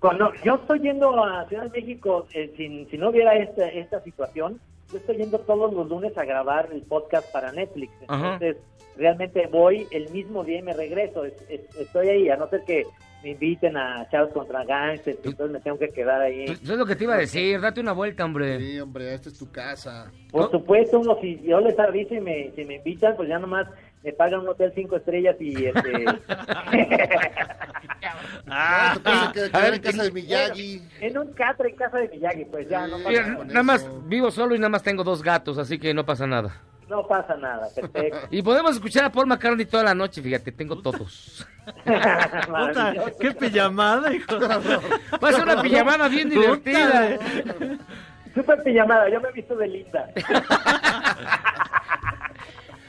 Cuando yo estoy yendo a Ciudad de México, eh, si, si no hubiera esta, esta situación, yo estoy yendo todos los lunes a grabar el podcast para Netflix. Ajá. Entonces, realmente voy el mismo día y me regreso. Es- es- estoy ahí, a no ser que me inviten a Charles contra Gangsters, entonces me tengo que quedar ahí. Eso es lo que te iba a decir, date una vuelta, hombre. Sí, hombre, esta es tu casa. Por supuesto, uno, si yo les aviso y me, si me invitan, pues ya nomás me pagan un hotel cinco estrellas y este... Ah, te puedes quedar- quedar en casa de Miyagi. en un catre en casa de Miyagi, pues ya no Mira, pasa, nada más vivo solo y nada más tengo dos gatos, así que no pasa nada. no pasa nada, perfecto. Y podemos escuchar a Paul McCartney toda la noche, fíjate, tengo todos. Puta, qué pijamada, hijo. Va a ser una pijamada bien divertida. Súper pijamada, yo me he visto de linda.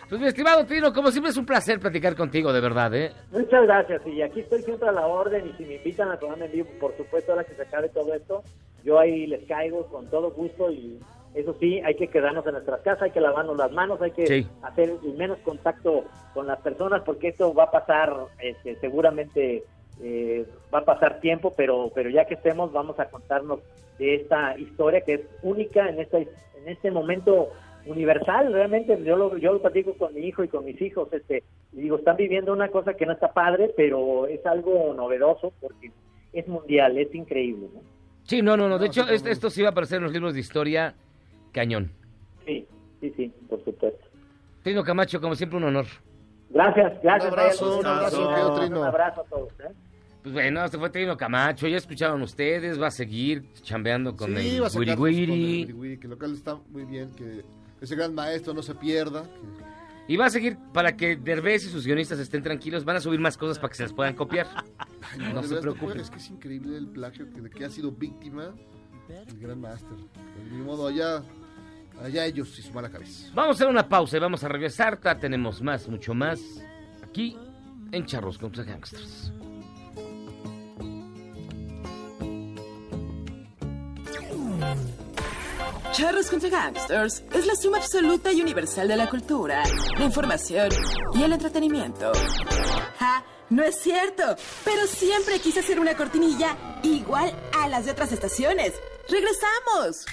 Pues mi estimado Trino, como siempre es un placer platicar contigo, de verdad, ¿eh? Muchas gracias, y aquí estoy siempre a la orden, y si me invitan a programa en vivo, por supuesto, ahora que se acabe todo esto, yo ahí les caigo con todo gusto, y eso sí, hay que quedarnos en nuestras casas, hay que lavarnos las manos, hay que Sí. hacer el menos contacto con las personas, porque esto va a pasar, este, seguramente eh, va a pasar tiempo, pero, pero ya que estemos, vamos a contarnos de esta historia que es única en, esta, en este momento universal, realmente yo lo, yo lo platico con mi hijo y con mis hijos, este, y digo, están viviendo una cosa que no está padre, pero es algo novedoso porque es mundial, es increíble, ¿no? Sí, no, no, no. De hecho, este- esto sí va a aparecer en los libros de historia cañón. Sí, sí, sí, por supuesto. Trino Camacho, como siempre, un honor. Gracias, gracias. Un abrazo, un abrazo, querido Trino. Un abrazo a todos. ¿eh? Pues bueno, este fue Trino Camacho, ya escucharon ustedes, va a seguir chambeando con Sí, el va a sacar Wiri sus- con el Wiri. Wiri Wiri, que lo cual está muy bien, que ese gran maestro no se pierda. Y va a seguir para que Derbez y sus guionistas estén tranquilos, van a subir más cosas para que se las puedan copiar. Ay, No se preocupen. Es que es increíble el plagio que, de que ha sido víctima el gran maestro. De mi modo, allá, allá ellos y su mala cabeza. Vamos a hacer una pausa y vamos a regresar. Todavía tenemos más, mucho más, aquí en Charros contra Gangsters. Charros contra Gangsters es la suma absoluta y universal de la cultura, la información y el entretenimiento. ¡Ja! No es cierto, pero siempre quise hacer una cortinilla igual a las de otras estaciones. ¡Regresamos!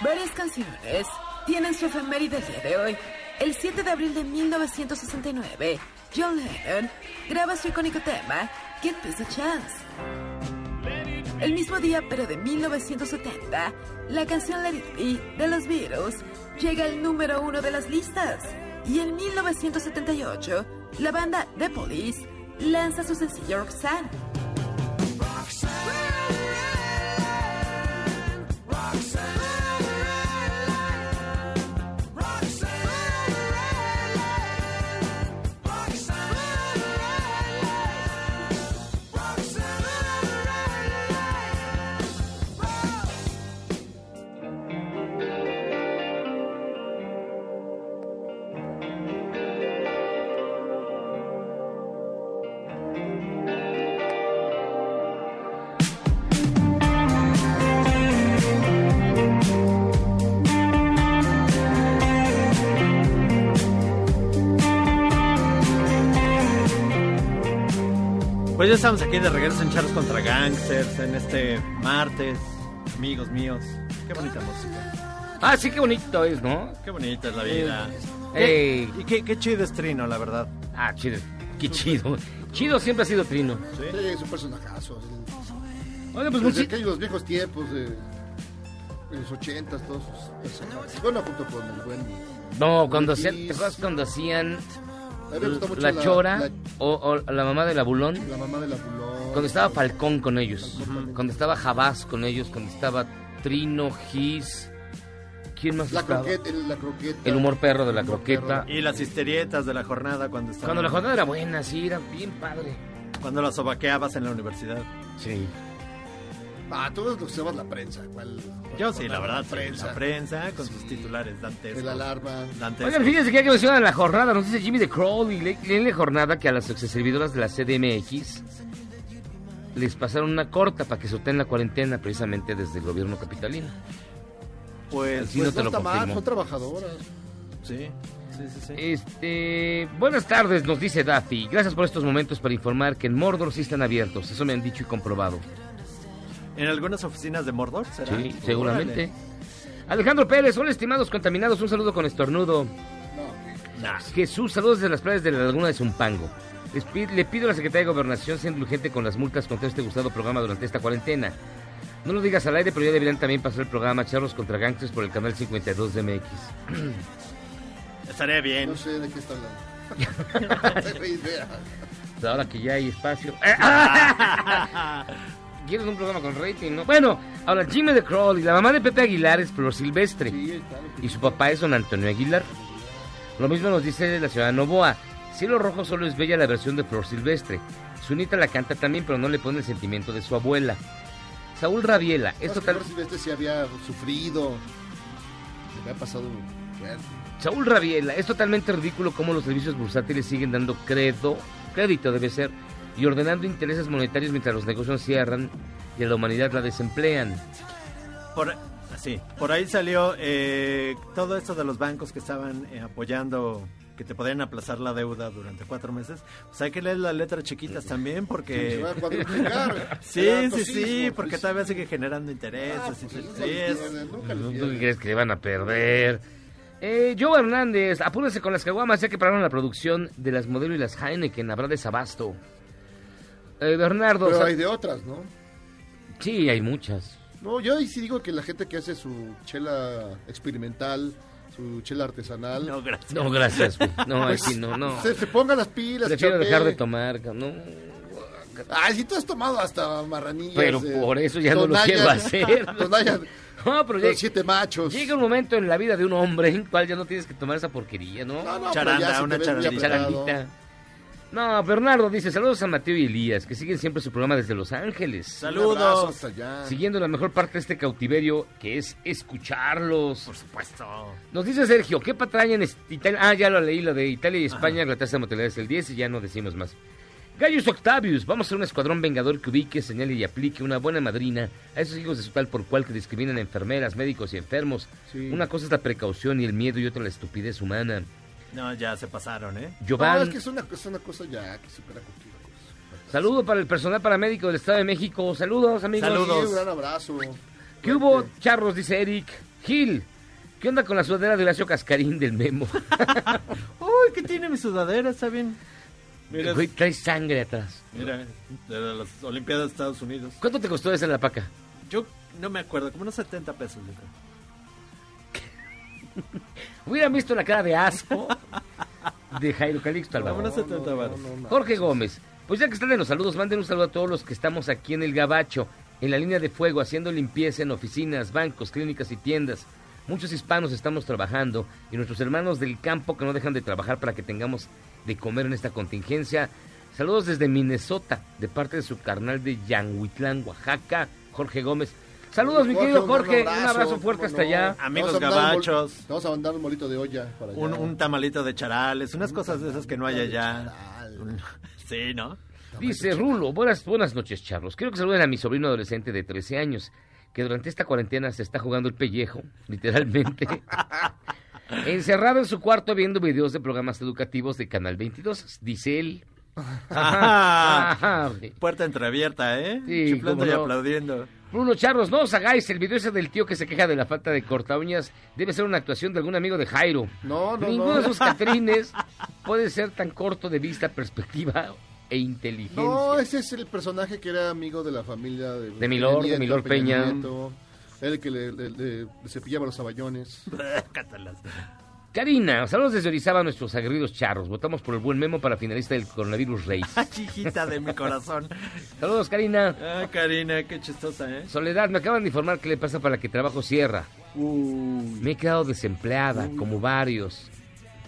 Varias canciones tienen su efeméride el día de hoy. El 7 de abril de 1969, John Lennon graba su icónico tema, Give Peace a Chance. El mismo día, pero de 1970, la canción Let It Be de los Beatles llega al número uno de las listas. Y en 1978, la banda The Police lanza su sencillo Roxanne. Pues ya estamos aquí de regreso en Charlos contra Gangsters en este martes, amigos míos. Qué bonita música. Ah, sí, qué bonito es, ¿no? Qué bonita es la vida. Ey. Qué- Y qué, qué chido es Trino, la verdad. Ah, chido. Qué chido. Chido siempre ha sido Trino. Sí, es un personajazo. Oye, pues Desde aquellos viejos tiempos de, de los ochentas, todos sus personajes. Bueno, junto con el buen... No, cuando hacían, ¿te acuerdas cuando hacían me mucho la, la- chora la- O, o la mamá de la Bulón? La mamá de la Bulón. Cuando estaba Falcón con ellos, cuando estaba Jabás con ellos, cuando estaba Trino, Gis, ¿quién más La estaba? croqueta, el, la croqueta. El humor perro de la croqueta. Y las histerietas de la jornada cuando estaban... Cuando la jornada era buena, sí, era bien padre. Cuando la sobaqueabas en la universidad. Sí. Ah, todos los llamas la prensa. ¿cuál? Yo sí, la verdad, La prensa. la prensa con sus titulares dantescos. El alarma. Dantescos. Oigan, fíjense que ya que mencionan la jornada, nos dice Jimmy de Crowley, le- leen la jornada que a las servidoras de la CDMX les pasaron una corta para que se la cuarentena precisamente desde el gobierno capitalino. Pues, no Pues te no lo está mal, confirmo. son trabajadoras. Sí, sí, sí, sí. Este, buenas tardes, nos dice Daffy. Gracias por estos momentos para informar que en Mordor sí están abiertos. Eso me han dicho y comprobado. ¿En algunas oficinas de Mordor será? Sí, seguramente. Alejandro Pérez, hola estimados contaminados, un saludo con estornudo. Jesús, saludos desde las playas de la laguna de Zumpango. Le pido a la Secretaría de Gobernación ser indulgente con las multas contra este gustado programa durante esta cuarentena. No lo digas al aire, pero ya deberían también pasar el programa Charlos contra Gangsters por el canal 52 de MX. Estaría bien. No sé de qué está hablando. No tengo idea. Pues ahora que ya hay espacio. ¿Quieres un programa con rating? No. Bueno, ahora Jimmy de Crawl y la mamá de Pepe Aguilar es Flor Silvestre. Y su papá es don Antonio Aguilar. Lo mismo nos dice la ciudad Novoa. Cielo Rojo solo es bella la versión de Flor Silvestre. Sunita la canta también, pero no le pone el sentimiento de su abuela. Saúl Rabiela, es total... total. Silvestre sí había sufrido. Le había pasado fuerte. Saúl Rabiela, es totalmente ridículo cómo los servicios bursátiles siguen dando credo, crédito debe ser, y ordenando intereses monetarios mientras los negocios cierran y a la humanidad la desemplean. Por, sí, por ahí salió eh, todo esto de los bancos que estaban eh, apoyando que te podían aplazar la deuda durante cuatro meses. Pues hay que leer las letras chiquitas también porque... Se va a cuadruplicar. sí, sí, sí, porque pues. todavía sigue generando intereses. Ah, pues, sí, sí, ¿Tú crees que le van a perder? Eh, Joe Hernández, apúrense con las caguamas ya que pararon la producción de las modelo y las Heineken, habrá desabasto. Eh, Bernardo, Pero hay de otras, ¿no? sí, hay muchas. No, yo ahí sí digo que la gente que hace su chela experimental, su chela artesanal. No, gracias. No, gracias, güey. No, pues, sí, no, no. Se, se ponga las pilas. Prefiero chape. dejar de tomar, no. Ay, si tú has tomado hasta marranillas. Pero eh, por eso ya no lo quiero hacer. tonallas, No, pero siete machos. llega un momento en la vida de un hombre en el cual ya no tienes que tomar esa porquería, ¿no? No, no, Charanda, ya si una te charandita. No, Bernardo dice, saludos a Mateo y Elías, que siguen siempre su programa desde Los Ángeles. Saludos. Hasta allá. Siguiendo la mejor parte de este cautiverio, que es escucharlos. Por supuesto. Nos dice Sergio, ¿qué patraña en Italia? Ah, ya lo leí, lo de Italia y España, la tasa de mortalidad es el 10 y ya no decimos más. Gaius Octavius, vamos a ser un escuadrón vengador que ubique, señale y aplique una buena madrina a esos hijos de su tal por cual que discriminan a enfermeras, médicos y enfermos. Sí. Una cosa es la precaución y el miedo y otra la estupidez humana. No, ya se pasaron, ¿eh? Giovanni- No, es que es una, es una cosa ya que supera cualquier cosa. Saludo para el personal paramédico del Estado de México. Saludos, amigos. Sí, un gran abrazo. ¿Qué hubo, charros? Dice Eric. Gil, ¿qué onda con la sudadera de Horacio Cascarín del Memo? Uy, ¿qué tiene mi sudadera? Está bien. Mira, Güey, trae sangre atrás. mira, de las Olimpiadas de Estados Unidos. ¿Cuánto te costó esa en la paca? Yo no me acuerdo, como unos 70 pesos, yo creo. Hubieran visto la cara de asco de Jairo Calixto Alvarado. 70 varos. Jorge Gómez, pues ya que están en los saludos, manden un saludo a todos los que estamos aquí en el Gabacho, en la línea de fuego, haciendo limpieza en oficinas, bancos, clínicas y tiendas. Muchos hispanos estamos trabajando y nuestros hermanos del campo que no dejan de trabajar para que tengamos de comer en esta contingencia. Saludos desde Minnesota, de parte de su carnal de Yanhuitlán, Oaxaca, Jorge Gómez. Saludos, mi querido un Jorge. Un abrazo fuerte hasta no. allá. Amigos gabachos. Vamos a mandar un molito de olla para allá. Un, un tamalito de charales, unas cosas de esas que no hay allá. Sí, ¿no? Dice Rulo, buenas, buenas noches, Charlos. Quiero que saluden a mi sobrino adolescente de 13 años, que durante esta cuarentena se está jugando el pellejo, literalmente. Encerrado en su cuarto viendo videos de programas educativos de Canal 22, dice él. Ajá. Ajá. Puerta entreabierta, ¿eh? Sí, Chiflando y no. aplaudiendo. Bruno Charlos, no os hagáis, el video ese del tío que se queja de la falta de corta uñas debe ser una actuación de algún amigo de Jairo. No, no, Ninguno no. de sus catrines puede ser tan corto de vista, perspectiva e inteligencia. No, ese es el personaje que era amigo de la familia de, De Milord, de Milord Peña. Nieto, el que le, le- le- le cepillaba los saballones. Cátalas. Karina, saludos desde Orizaba a nuestros aguerridos charros. Votamos por el buen memo para finalista del coronavirus Race. Hijita de mi corazón. Saludos, Karina. Ah, Karina, qué chistosa, ¿eh? Soledad, me acaban de informar que le pasa para que trabajo cierra. Me he quedado desempleada, como varios.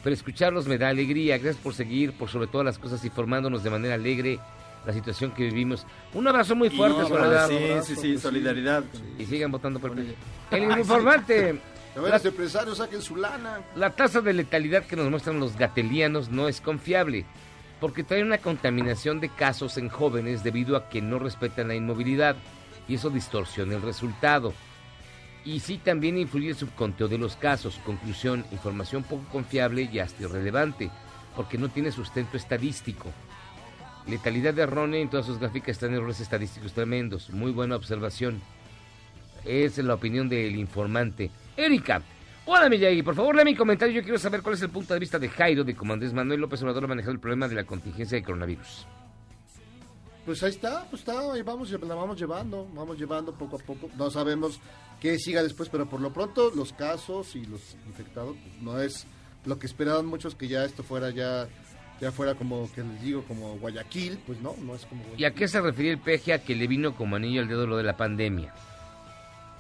Pero escucharlos me da alegría. Gracias por seguir, por sobre todas las cosas, informándonos de manera alegre la situación que vivimos. Un abrazo muy fuerte, No, Soledad. sí, sí, sí, solidaridad. Y sigan votando por el El informante. A ver, los empresarios saquen su lana. La tasa de letalidad que nos muestran los gatelianos no es confiable, porque trae una contaminación de casos en jóvenes debido a que no respetan la inmovilidad y eso distorsiona el resultado. Y sí también influye el subconteo de los casos. Conclusión, información poco confiable y hasta irrelevante, porque no tiene sustento estadístico. Letalidad errónea en todas sus gráficas están errores estadísticos tremendos. Muy buena observación. Es la opinión del informante. Erika, hola Miyagi, por favor lea mi comentario. Yo quiero saber cuál es el punto de vista de Jairo, de Andrés Manuel López Obrador ha manejado el problema de la contingencia de coronavirus. Pues ahí está, pues está, ahí vamos, la vamos llevando, vamos llevando poco a poco. No sabemos qué siga después, pero por lo pronto los casos y los infectados pues, no es lo que esperaban muchos que ya esto fuera ya ya fuera como que les digo como Guayaquil, pues no, no es como ¿Y a qué se refería el peje a que le vino como anillo al dedo lo de la pandemia?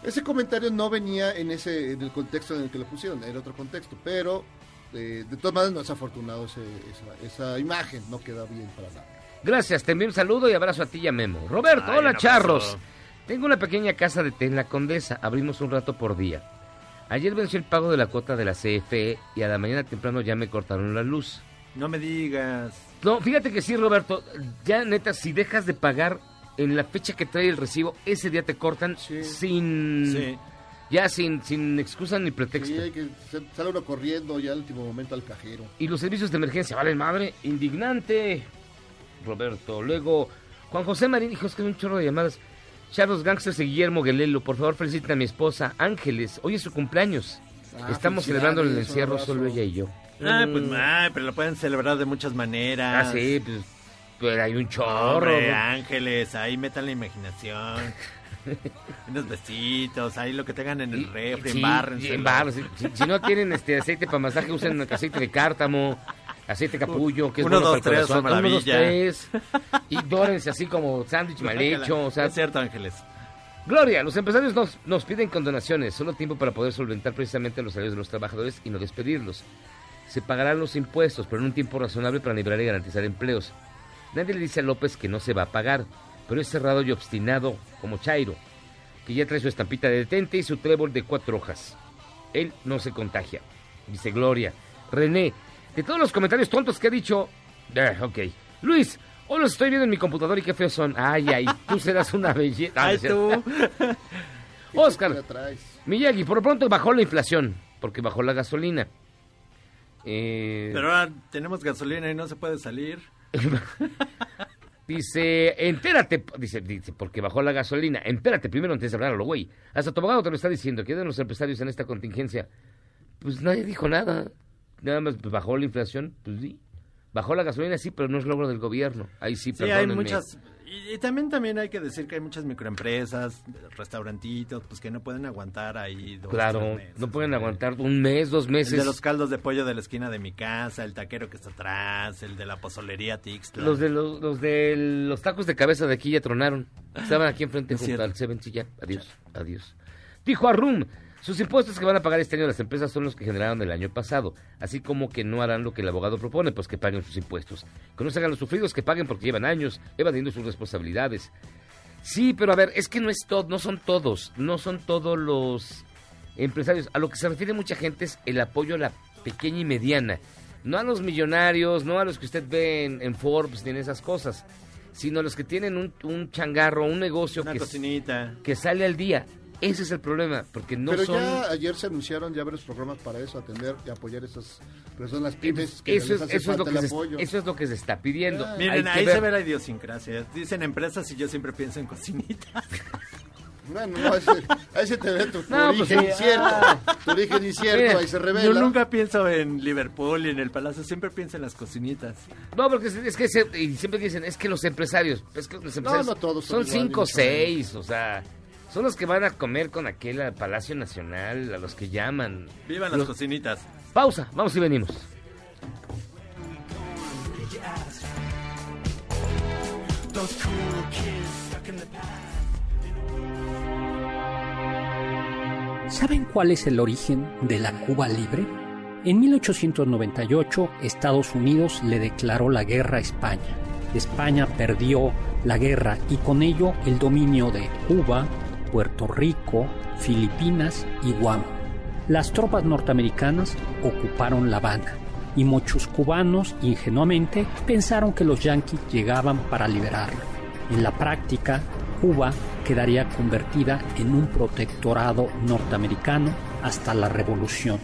Ese comentario no venía en ese en el contexto en el que lo pusieron, era otro contexto, pero eh, de todas maneras no es afortunado ese- esa, esa imagen, no queda bien para nada. Gracias, te envío un saludo y abrazo a ti y a Memo. Roberto, Ay, hola charros. Tengo una pequeña casa de té en la Condesa, abrimos un rato por día. Ayer venció el pago de la cuota de la CFE y a la mañana temprano ya me cortaron la luz. No me digas. No, fíjate que sí, Roberto. Ya, neta, si dejas de pagar en la fecha que trae el recibo, ese día te cortan sin... Sí. Ya sin, sin excusa ni pretexto. Sí, hay que sale uno corriendo ya al último momento al cajero. Y los servicios de emergencia, vale madre, indignante. Roberto, luego Juan José Marín, hijos que es un chorro de llamadas. Charlos Gangsters y Guillermo Guelelo, por favor feliciten a mi esposa Ángeles, hoy es su cumpleaños. Ah, Estamos celebrando el encierro solo ella y yo. Ah, pues ay, pero lo pueden celebrar de muchas maneras. Ah, sí, pues, pero hay un chorro. Hombre, ángeles, ahí metan la imaginación. Unos besitos, ahí lo que tengan en el refri, Sí, embárrense. Si, si no tienen este aceite para masaje, usen aceite de cártamo, aceite capullo, que es Uno, bueno dos, para el tres, corazón. Uno, dos, tres. Y dórense así como sándwich mal hecho. O sea, es cierto, Ángeles. Gloria, los empresarios nos, nos piden condonaciones, solo tiempo para poder solventar precisamente los salarios de los trabajadores y no despedirlos. Se pagarán los impuestos, pero en un tiempo razonable para liberar y garantizar empleos. Nadie le dice a López que no se va a pagar, pero es cerrado y obstinado como Chairo, que ya trae su estampita de detente y su trébol de cuatro hojas. Él no se contagia. Dice Gloria. René, de todos los comentarios tontos que ha dicho... Ah, ok. Luis, hoy los estoy viendo en mi computadora y qué feos son. Ay, ay, tú serás una belleza. Ay, tú. Oscar, Miyagi, por lo pronto bajó la inflación, porque bajó la gasolina. Eh, Pero ahora tenemos gasolina y no se puede salir. Dice, entérate, dice, dice, porque bajó la gasolina. Entérate primero antes de hablar a lo güey. Hasta tu abogado te lo está diciendo. ¿Qué de los empresarios en esta contingencia? Pues nadie dijo nada. Nada más bajó la inflación, pues sí. Bajó la gasolina, sí, pero no es logro del gobierno. Ahí sí, Sí, hay muchas. Y, y también, también hay que decir que hay muchas microempresas, restaurantitos, pues que no pueden aguantar ahí dos, Claro, meses. no pueden aguantar un mes, dos meses. El de los caldos de pollo de la esquina de mi casa, el taquero que está atrás, el de la pozolería Tixtla. Los de los, los de los tacos de cabeza de aquí ya tronaron. Estaban aquí enfrente junto al Seven sí, ya. Adiós, adiós. Dijo Arrum, sus impuestos que van a pagar este año las empresas son los que generaron el año pasado, así como que no harán lo que el abogado propone, pues que paguen sus impuestos. Que no se hagan los sufridos, que paguen porque llevan años evadiendo sus responsabilidades. Sí, pero a ver, es que no es todo, no son todos, no son todos los empresarios. A lo que se refiere mucha gente es el apoyo a la pequeña y mediana. No a los millonarios, no a los que usted ve en, en Forbes ni en esas cosas, sino a los que tienen un, un changarro, un negocio Una que, cocinita. que sale al día. Ese es el problema, porque no Pero son... ya ayer se anunciaron ya varios programas para eso, atender y apoyar esas personas pymes que eso, les es, hace eso, es lo falta que el se, apoyo. eso es lo que se está pidiendo. Hay Miren, que ahí ver- se ve la idiosincrasia. Dicen empresas y yo siempre pienso en cocinitas. Bueno, no, ese, ahí se te ve tu, tu No, pues origen sí, incierto. ah. Tu origen incierto, ahí se revela. Yo nunca pienso en Liverpool y en el Palacio, siempre pienso en las cocinitas. No, porque es, es que se- y siempre dicen, es que los empresarios, es que los empresarios no todos son son igual, cinco o seis, o sea, son los que van a comer con aquel al Palacio Nacional, a los que llaman. Vivan las cocinitas. Pausa, vamos y venimos. ¿Saben cuál es el origen de la Cuba libre? En 1898 Estados Unidos le declaró la guerra a España. España perdió la guerra y con ello el dominio de Cuba, Puerto Rico, Filipinas y Guam. Las tropas norteamericanas ocuparon La Habana y muchos cubanos ingenuamente pensaron que los yanquis llegaban para liberarlo. En la práctica, Cuba quedaría convertida en un protectorado norteamericano hasta la revolución.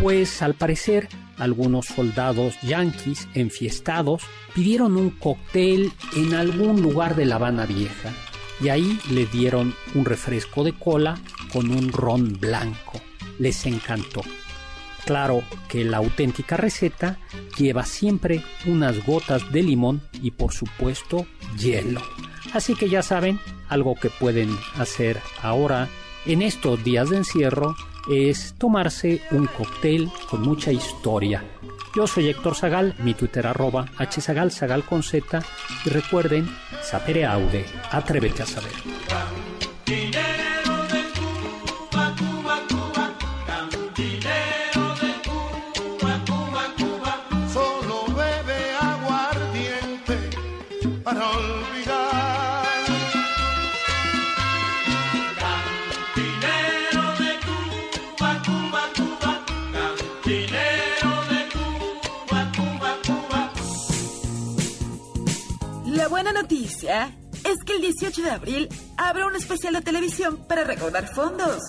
Pues al parecer, algunos soldados yanquis enfiestados pidieron un cóctel en algún lugar de La Habana Vieja y ahí le dieron un refresco de cola con un ron blanco. Les encantó. Claro que la auténtica receta lleva siempre unas gotas de limón y por supuesto hielo. Así que ya saben, algo que pueden hacer ahora en estos días de encierro es tomarse un cóctel con mucha historia. Yo soy Héctor Zagal, mi Twitter arroba hzagal, zagal con z y recuerden, sapere aude, atrévete a saber. Es que el 18 de abril habrá un especial de televisión para recaudar fondos,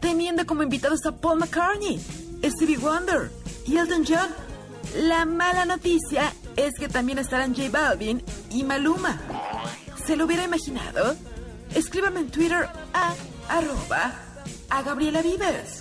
teniendo como invitados a Paul McCartney, Stevie Wonder y Elton John. La mala noticia es que también estarán J Balvin y Maluma. ¿Se lo hubiera imaginado? Escríbame en Twitter a arroba a Gabriela Vives.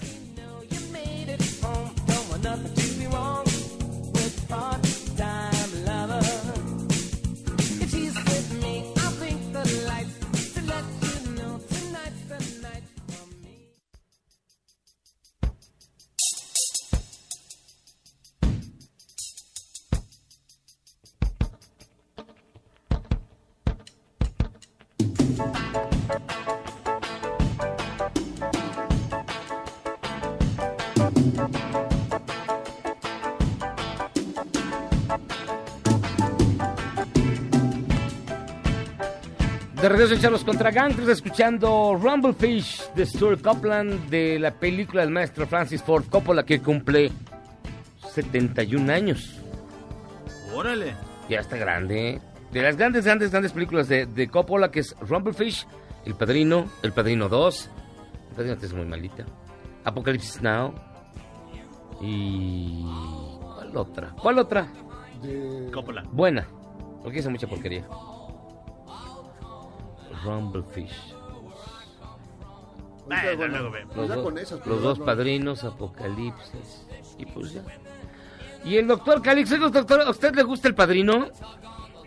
Regreso en Charlos contra Gangsters, escuchando Rumblefish de Stuart Copeland de la película del maestro Francis Ford Coppola que cumple 71 años. Órale. Ya está grande. De las grandes, grandes, grandes películas de, de Coppola, que es Rumblefish, El Padrino, El Padrino 2, El Padrino 3 es muy malita, Apocalypse Now y... ¿Cuál otra? ¿Cuál otra? Coppola. Buena, porque hizo mucha porquería. Rumblefish. Bueno, luego vemos. Los, Ya dos, con esas, los pues, dos no. padrinos, Apocalipsis. Y pues ya. ¿Y el doctor Calixto, doctor, a usted le gusta el padrino?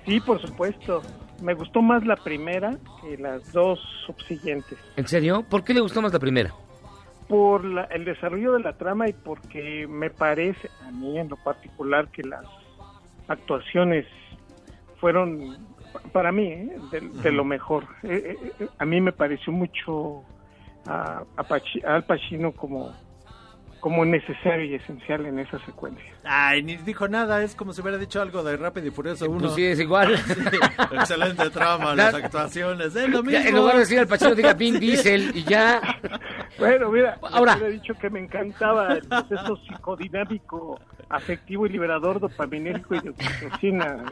Sí, por supuesto. Me gustó más la primera que las dos subsiguientes. ¿En serio? ¿Por qué le gustó más la primera? Por la- el desarrollo de la trama y porque me parece, a mí en lo particular, que las actuaciones fueron, para mí, ¿eh? de, de lo mejor. Eh, eh, eh, a mí me pareció mucho a, a Pachi- Al Pacino como, como necesario y esencial en esa secuencia. Ay, ni dijo nada, es como si hubiera dicho algo de Rápido y Furioso 1. Pues sí, es igual. excelente trama, las actuaciones, es lo mismo. Ya, en lugar de decir al Pacino, diga Vin Diesel y ya. Bueno, mira, Ahora. he dicho que me encantaba el proceso psicodinámico, afectivo y liberador dopaminérgico y de oxitocina.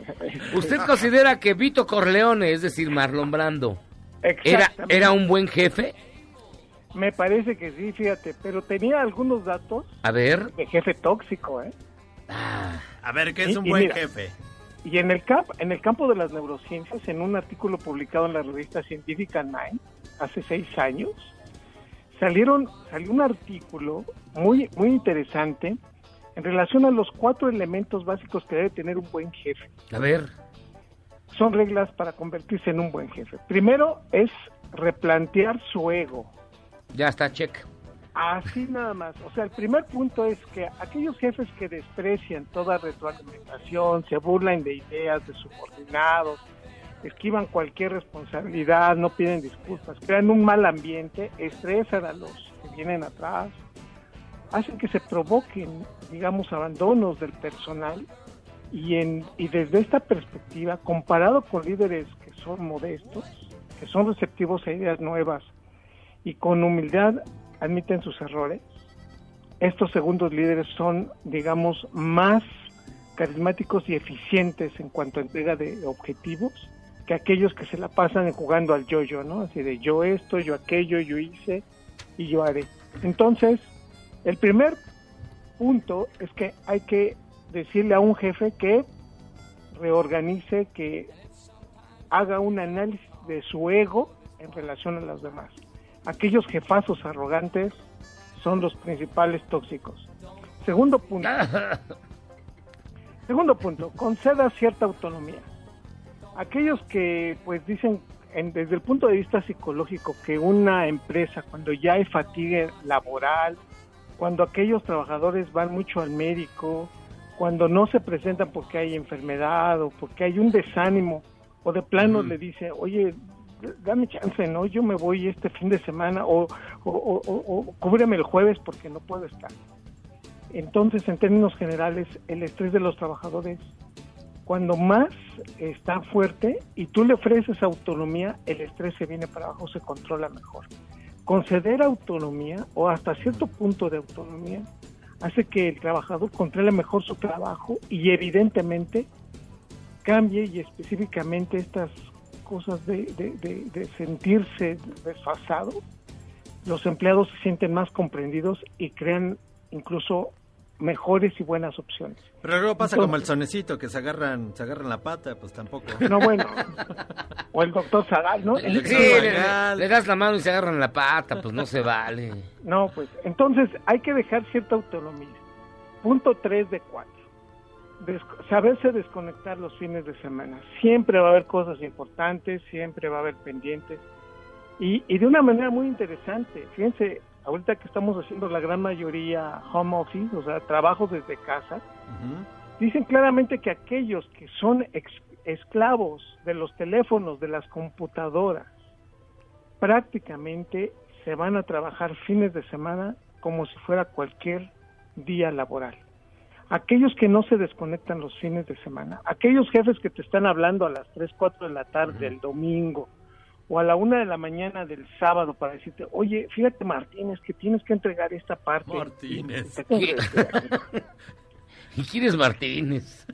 ¿Usted considera que Vito Corleone, es decir, Marlon Brando, era, era un buen jefe? Me parece que sí, fíjate, pero tenía algunos datos A ver. de jefe tóxico, ¿eh? A ver, ¿qué es Y- un y buen mira, jefe? Y en el, camp, en el campo de las neurociencias, en un artículo publicado en la revista Scientific Nine hace seis años, salieron salió un artículo muy muy interesante en relación a los cuatro elementos básicos que debe tener un buen jefe. A ver. Son reglas para convertirse en un buen jefe. Primero es replantear su ego. Ya está, check. Así nada más. O sea, el primer punto es que aquellos jefes que desprecian toda retroalimentación, se burlan de ideas de subordinados, esquivan cualquier responsabilidad, no piden disculpas, crean un mal ambiente, estresan a los que vienen atrás, hacen que se provoquen, digamos, abandonos del personal y, en, y desde esta perspectiva, comparado con líderes que son modestos, que son receptivos a ideas nuevas y con humildad admiten sus errores, estos segundos líderes son, digamos, más carismáticos y eficientes en cuanto a entrega de objetivos que aquellos que se la pasan jugando al yo-yo, ¿no? Así de yo esto, yo aquello, yo hice y yo haré. Entonces, el primer punto es que hay que decirle a un jefe que reorganice, que haga un análisis de su ego en relación a los demás. Aquellos jefazos arrogantes son los principales tóxicos. Segundo punto. Segundo punto, conceda cierta autonomía. Aquellos que pues dicen en- desde el punto de vista psicológico que una empresa cuando ya hay fatiga laboral, cuando aquellos trabajadores van mucho al médico, cuando no se presentan porque hay enfermedad o porque hay un desánimo o de plano le dice, oye, dame chance, ¿no? Yo me voy este fin de semana o, o, o- o- o cúbreme el jueves porque no puedo estar. Entonces, en términos generales, el estrés de los trabajadores, cuando más está fuerte y tú le ofreces autonomía, el estrés se viene para abajo, se controla mejor. Conceder autonomía o hasta cierto punto de autonomía hace que el trabajador controle mejor su trabajo y evidentemente cambie y específicamente estas cosas de, de- sentirse desfasado, los empleados se sienten más comprendidos y crean incluso mejores y buenas opciones. Pero luego pasa Entonces- como el sonecito, que se agarran, se agarran la pata, pues tampoco. No, bueno. o el doctor Zagal, ¿no? Sí, le, le das la mano y se agarran la pata, pues no se vale. No, pues entonces hay que dejar cierta autonomía. Punto 3 de 4. saberse desconectar los fines de semana. Siempre va a haber cosas importantes, siempre va a haber pendientes. Y, y de una manera muy interesante. Fíjense, ahorita que estamos haciendo la gran mayoría home office, o sea, trabajo desde casa, dicen claramente que aquellos que son esclavos de los teléfonos, de las computadoras, prácticamente se van a trabajar fines de semana como si fuera cualquier día laboral. Aquellos que no se desconectan los fines de semana, aquellos jefes que te están hablando a las 3, 4 de la tarde del domingo o a la una de la mañana del sábado para decirte, oye, fíjate Martínez, que tienes que entregar esta parte. Martínez. Y te tengo que decir, ¿Y quién es Martínez?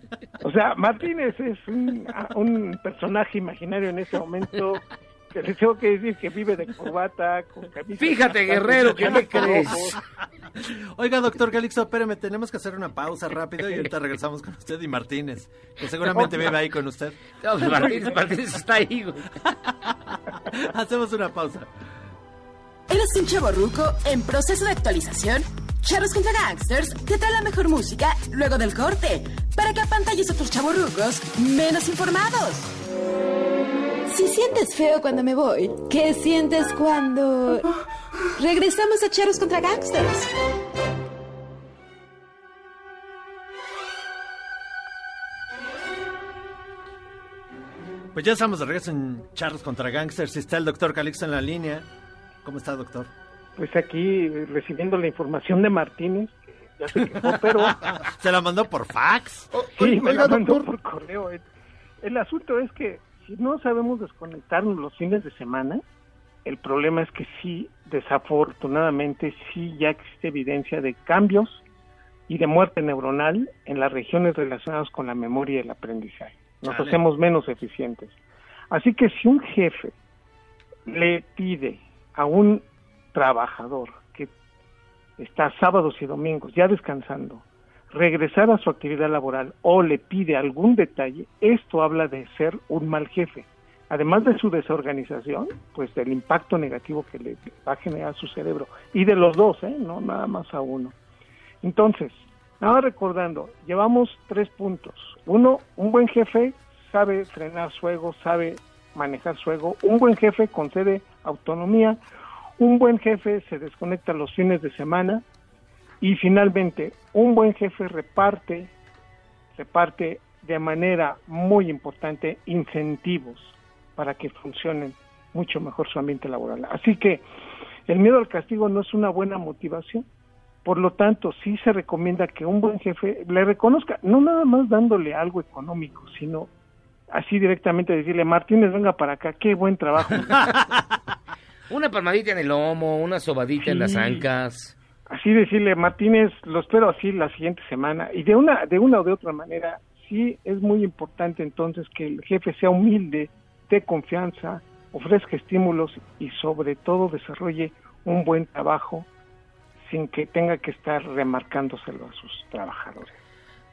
O sea, Martínez es un, un personaje imaginario en este momento que les tengo que decir que vive de corbata, con camisa. Fíjate, Guerrero, ¿qué me crees? Oiga, doctor Calixto, espéreme, tenemos que hacer una pausa rápido y ahorita regresamos con usted y Martínez, que seguramente vive ahí con usted. No, Martínez, Martínez está ahí, güey. Hacemos una pausa. ¿Eres un chavo ruco en proceso de actualización? Charros contra Gangsters te trae la mejor música luego del corte para que apantalles a tus chavorrucos menos informados. Si sientes feo cuando me voy, ¿qué sientes cuando regresamos a Charros contra Gangsters? Pues ya estamos de regreso en Charlos contra Gangsters está el doctor Calixto en la línea. ¿Cómo está, doctor? Pues aquí eh, recibiendo la información de Martínez, que ya se quejó, pero ¿Se la mandó por fax? sí, me la mandó por correo. El, el asunto es que si no sabemos desconectarnos los fines de semana, el problema es que sí, desafortunadamente, sí ya existe evidencia de cambios y de muerte neuronal en las regiones relacionadas con la memoria y el aprendizaje. Nos hacemos menos eficientes. Así que si un jefe le pide a un trabajador que está sábados y domingos ya descansando, regresar a su actividad laboral o le pide algún detalle, esto habla de ser un mal jefe. Además de su desorganización, pues del impacto negativo que le va a generar su cerebro. Y de los dos, ¿eh? no nada más a uno. Entonces, nada recordando, llevamos tres puntos. Uno, un buen jefe sabe frenar su ego, sabe manejar su ego. Un buen jefe concede autonomía. Un buen jefe se desconecta los fines de semana. Y finalmente, un buen jefe reparte, reparte de manera muy importante incentivos para que funcionen mucho mejor su ambiente laboral. Así que el miedo al castigo no es una buena motivación. Por lo tanto, sí se recomienda que un buen jefe le reconozca, no nada más dándole algo económico, sino así directamente decirle, Martínez, venga para acá, qué buen trabajo. Una palmadita en el lomo, una sobadita en las ancas. Así decirle, Martínez, lo espero así la siguiente semana. Y de una, de una o de otra manera, sí es muy importante entonces que el jefe sea humilde, dé confianza, ofrezca estímulos y sobre todo desarrolle un buen trabajo sin que tenga que estar remarcándoselo a sus trabajadores.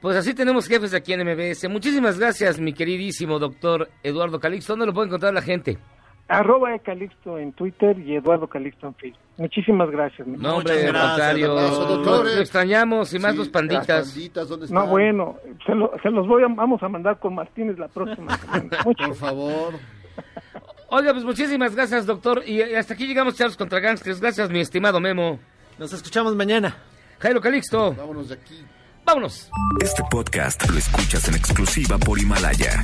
Pues así tenemos jefes aquí en MBS. Muchísimas gracias, mi queridísimo doctor Eduardo Calixto. ¿Dónde lo puede encontrar la gente? Arroba Calixto en Twitter y Eduardo Calixto en Facebook. Muchísimas gracias. mi No, hombre, al contrario. Lo, lo extrañamos y más los panditas. No, bueno, se, lo- se los voy a, vamos a mandar con Martínez la próxima. Por favor. Oiga, pues muchísimas gracias, doctor. Y eh, hasta aquí llegamos, Charles contra Gangsters. Gracias, mi estimado Memo. Nos escuchamos mañana. Jairo Calixto. Vámonos de aquí. Vámonos. Este podcast lo escuchas en exclusiva por Himalaya.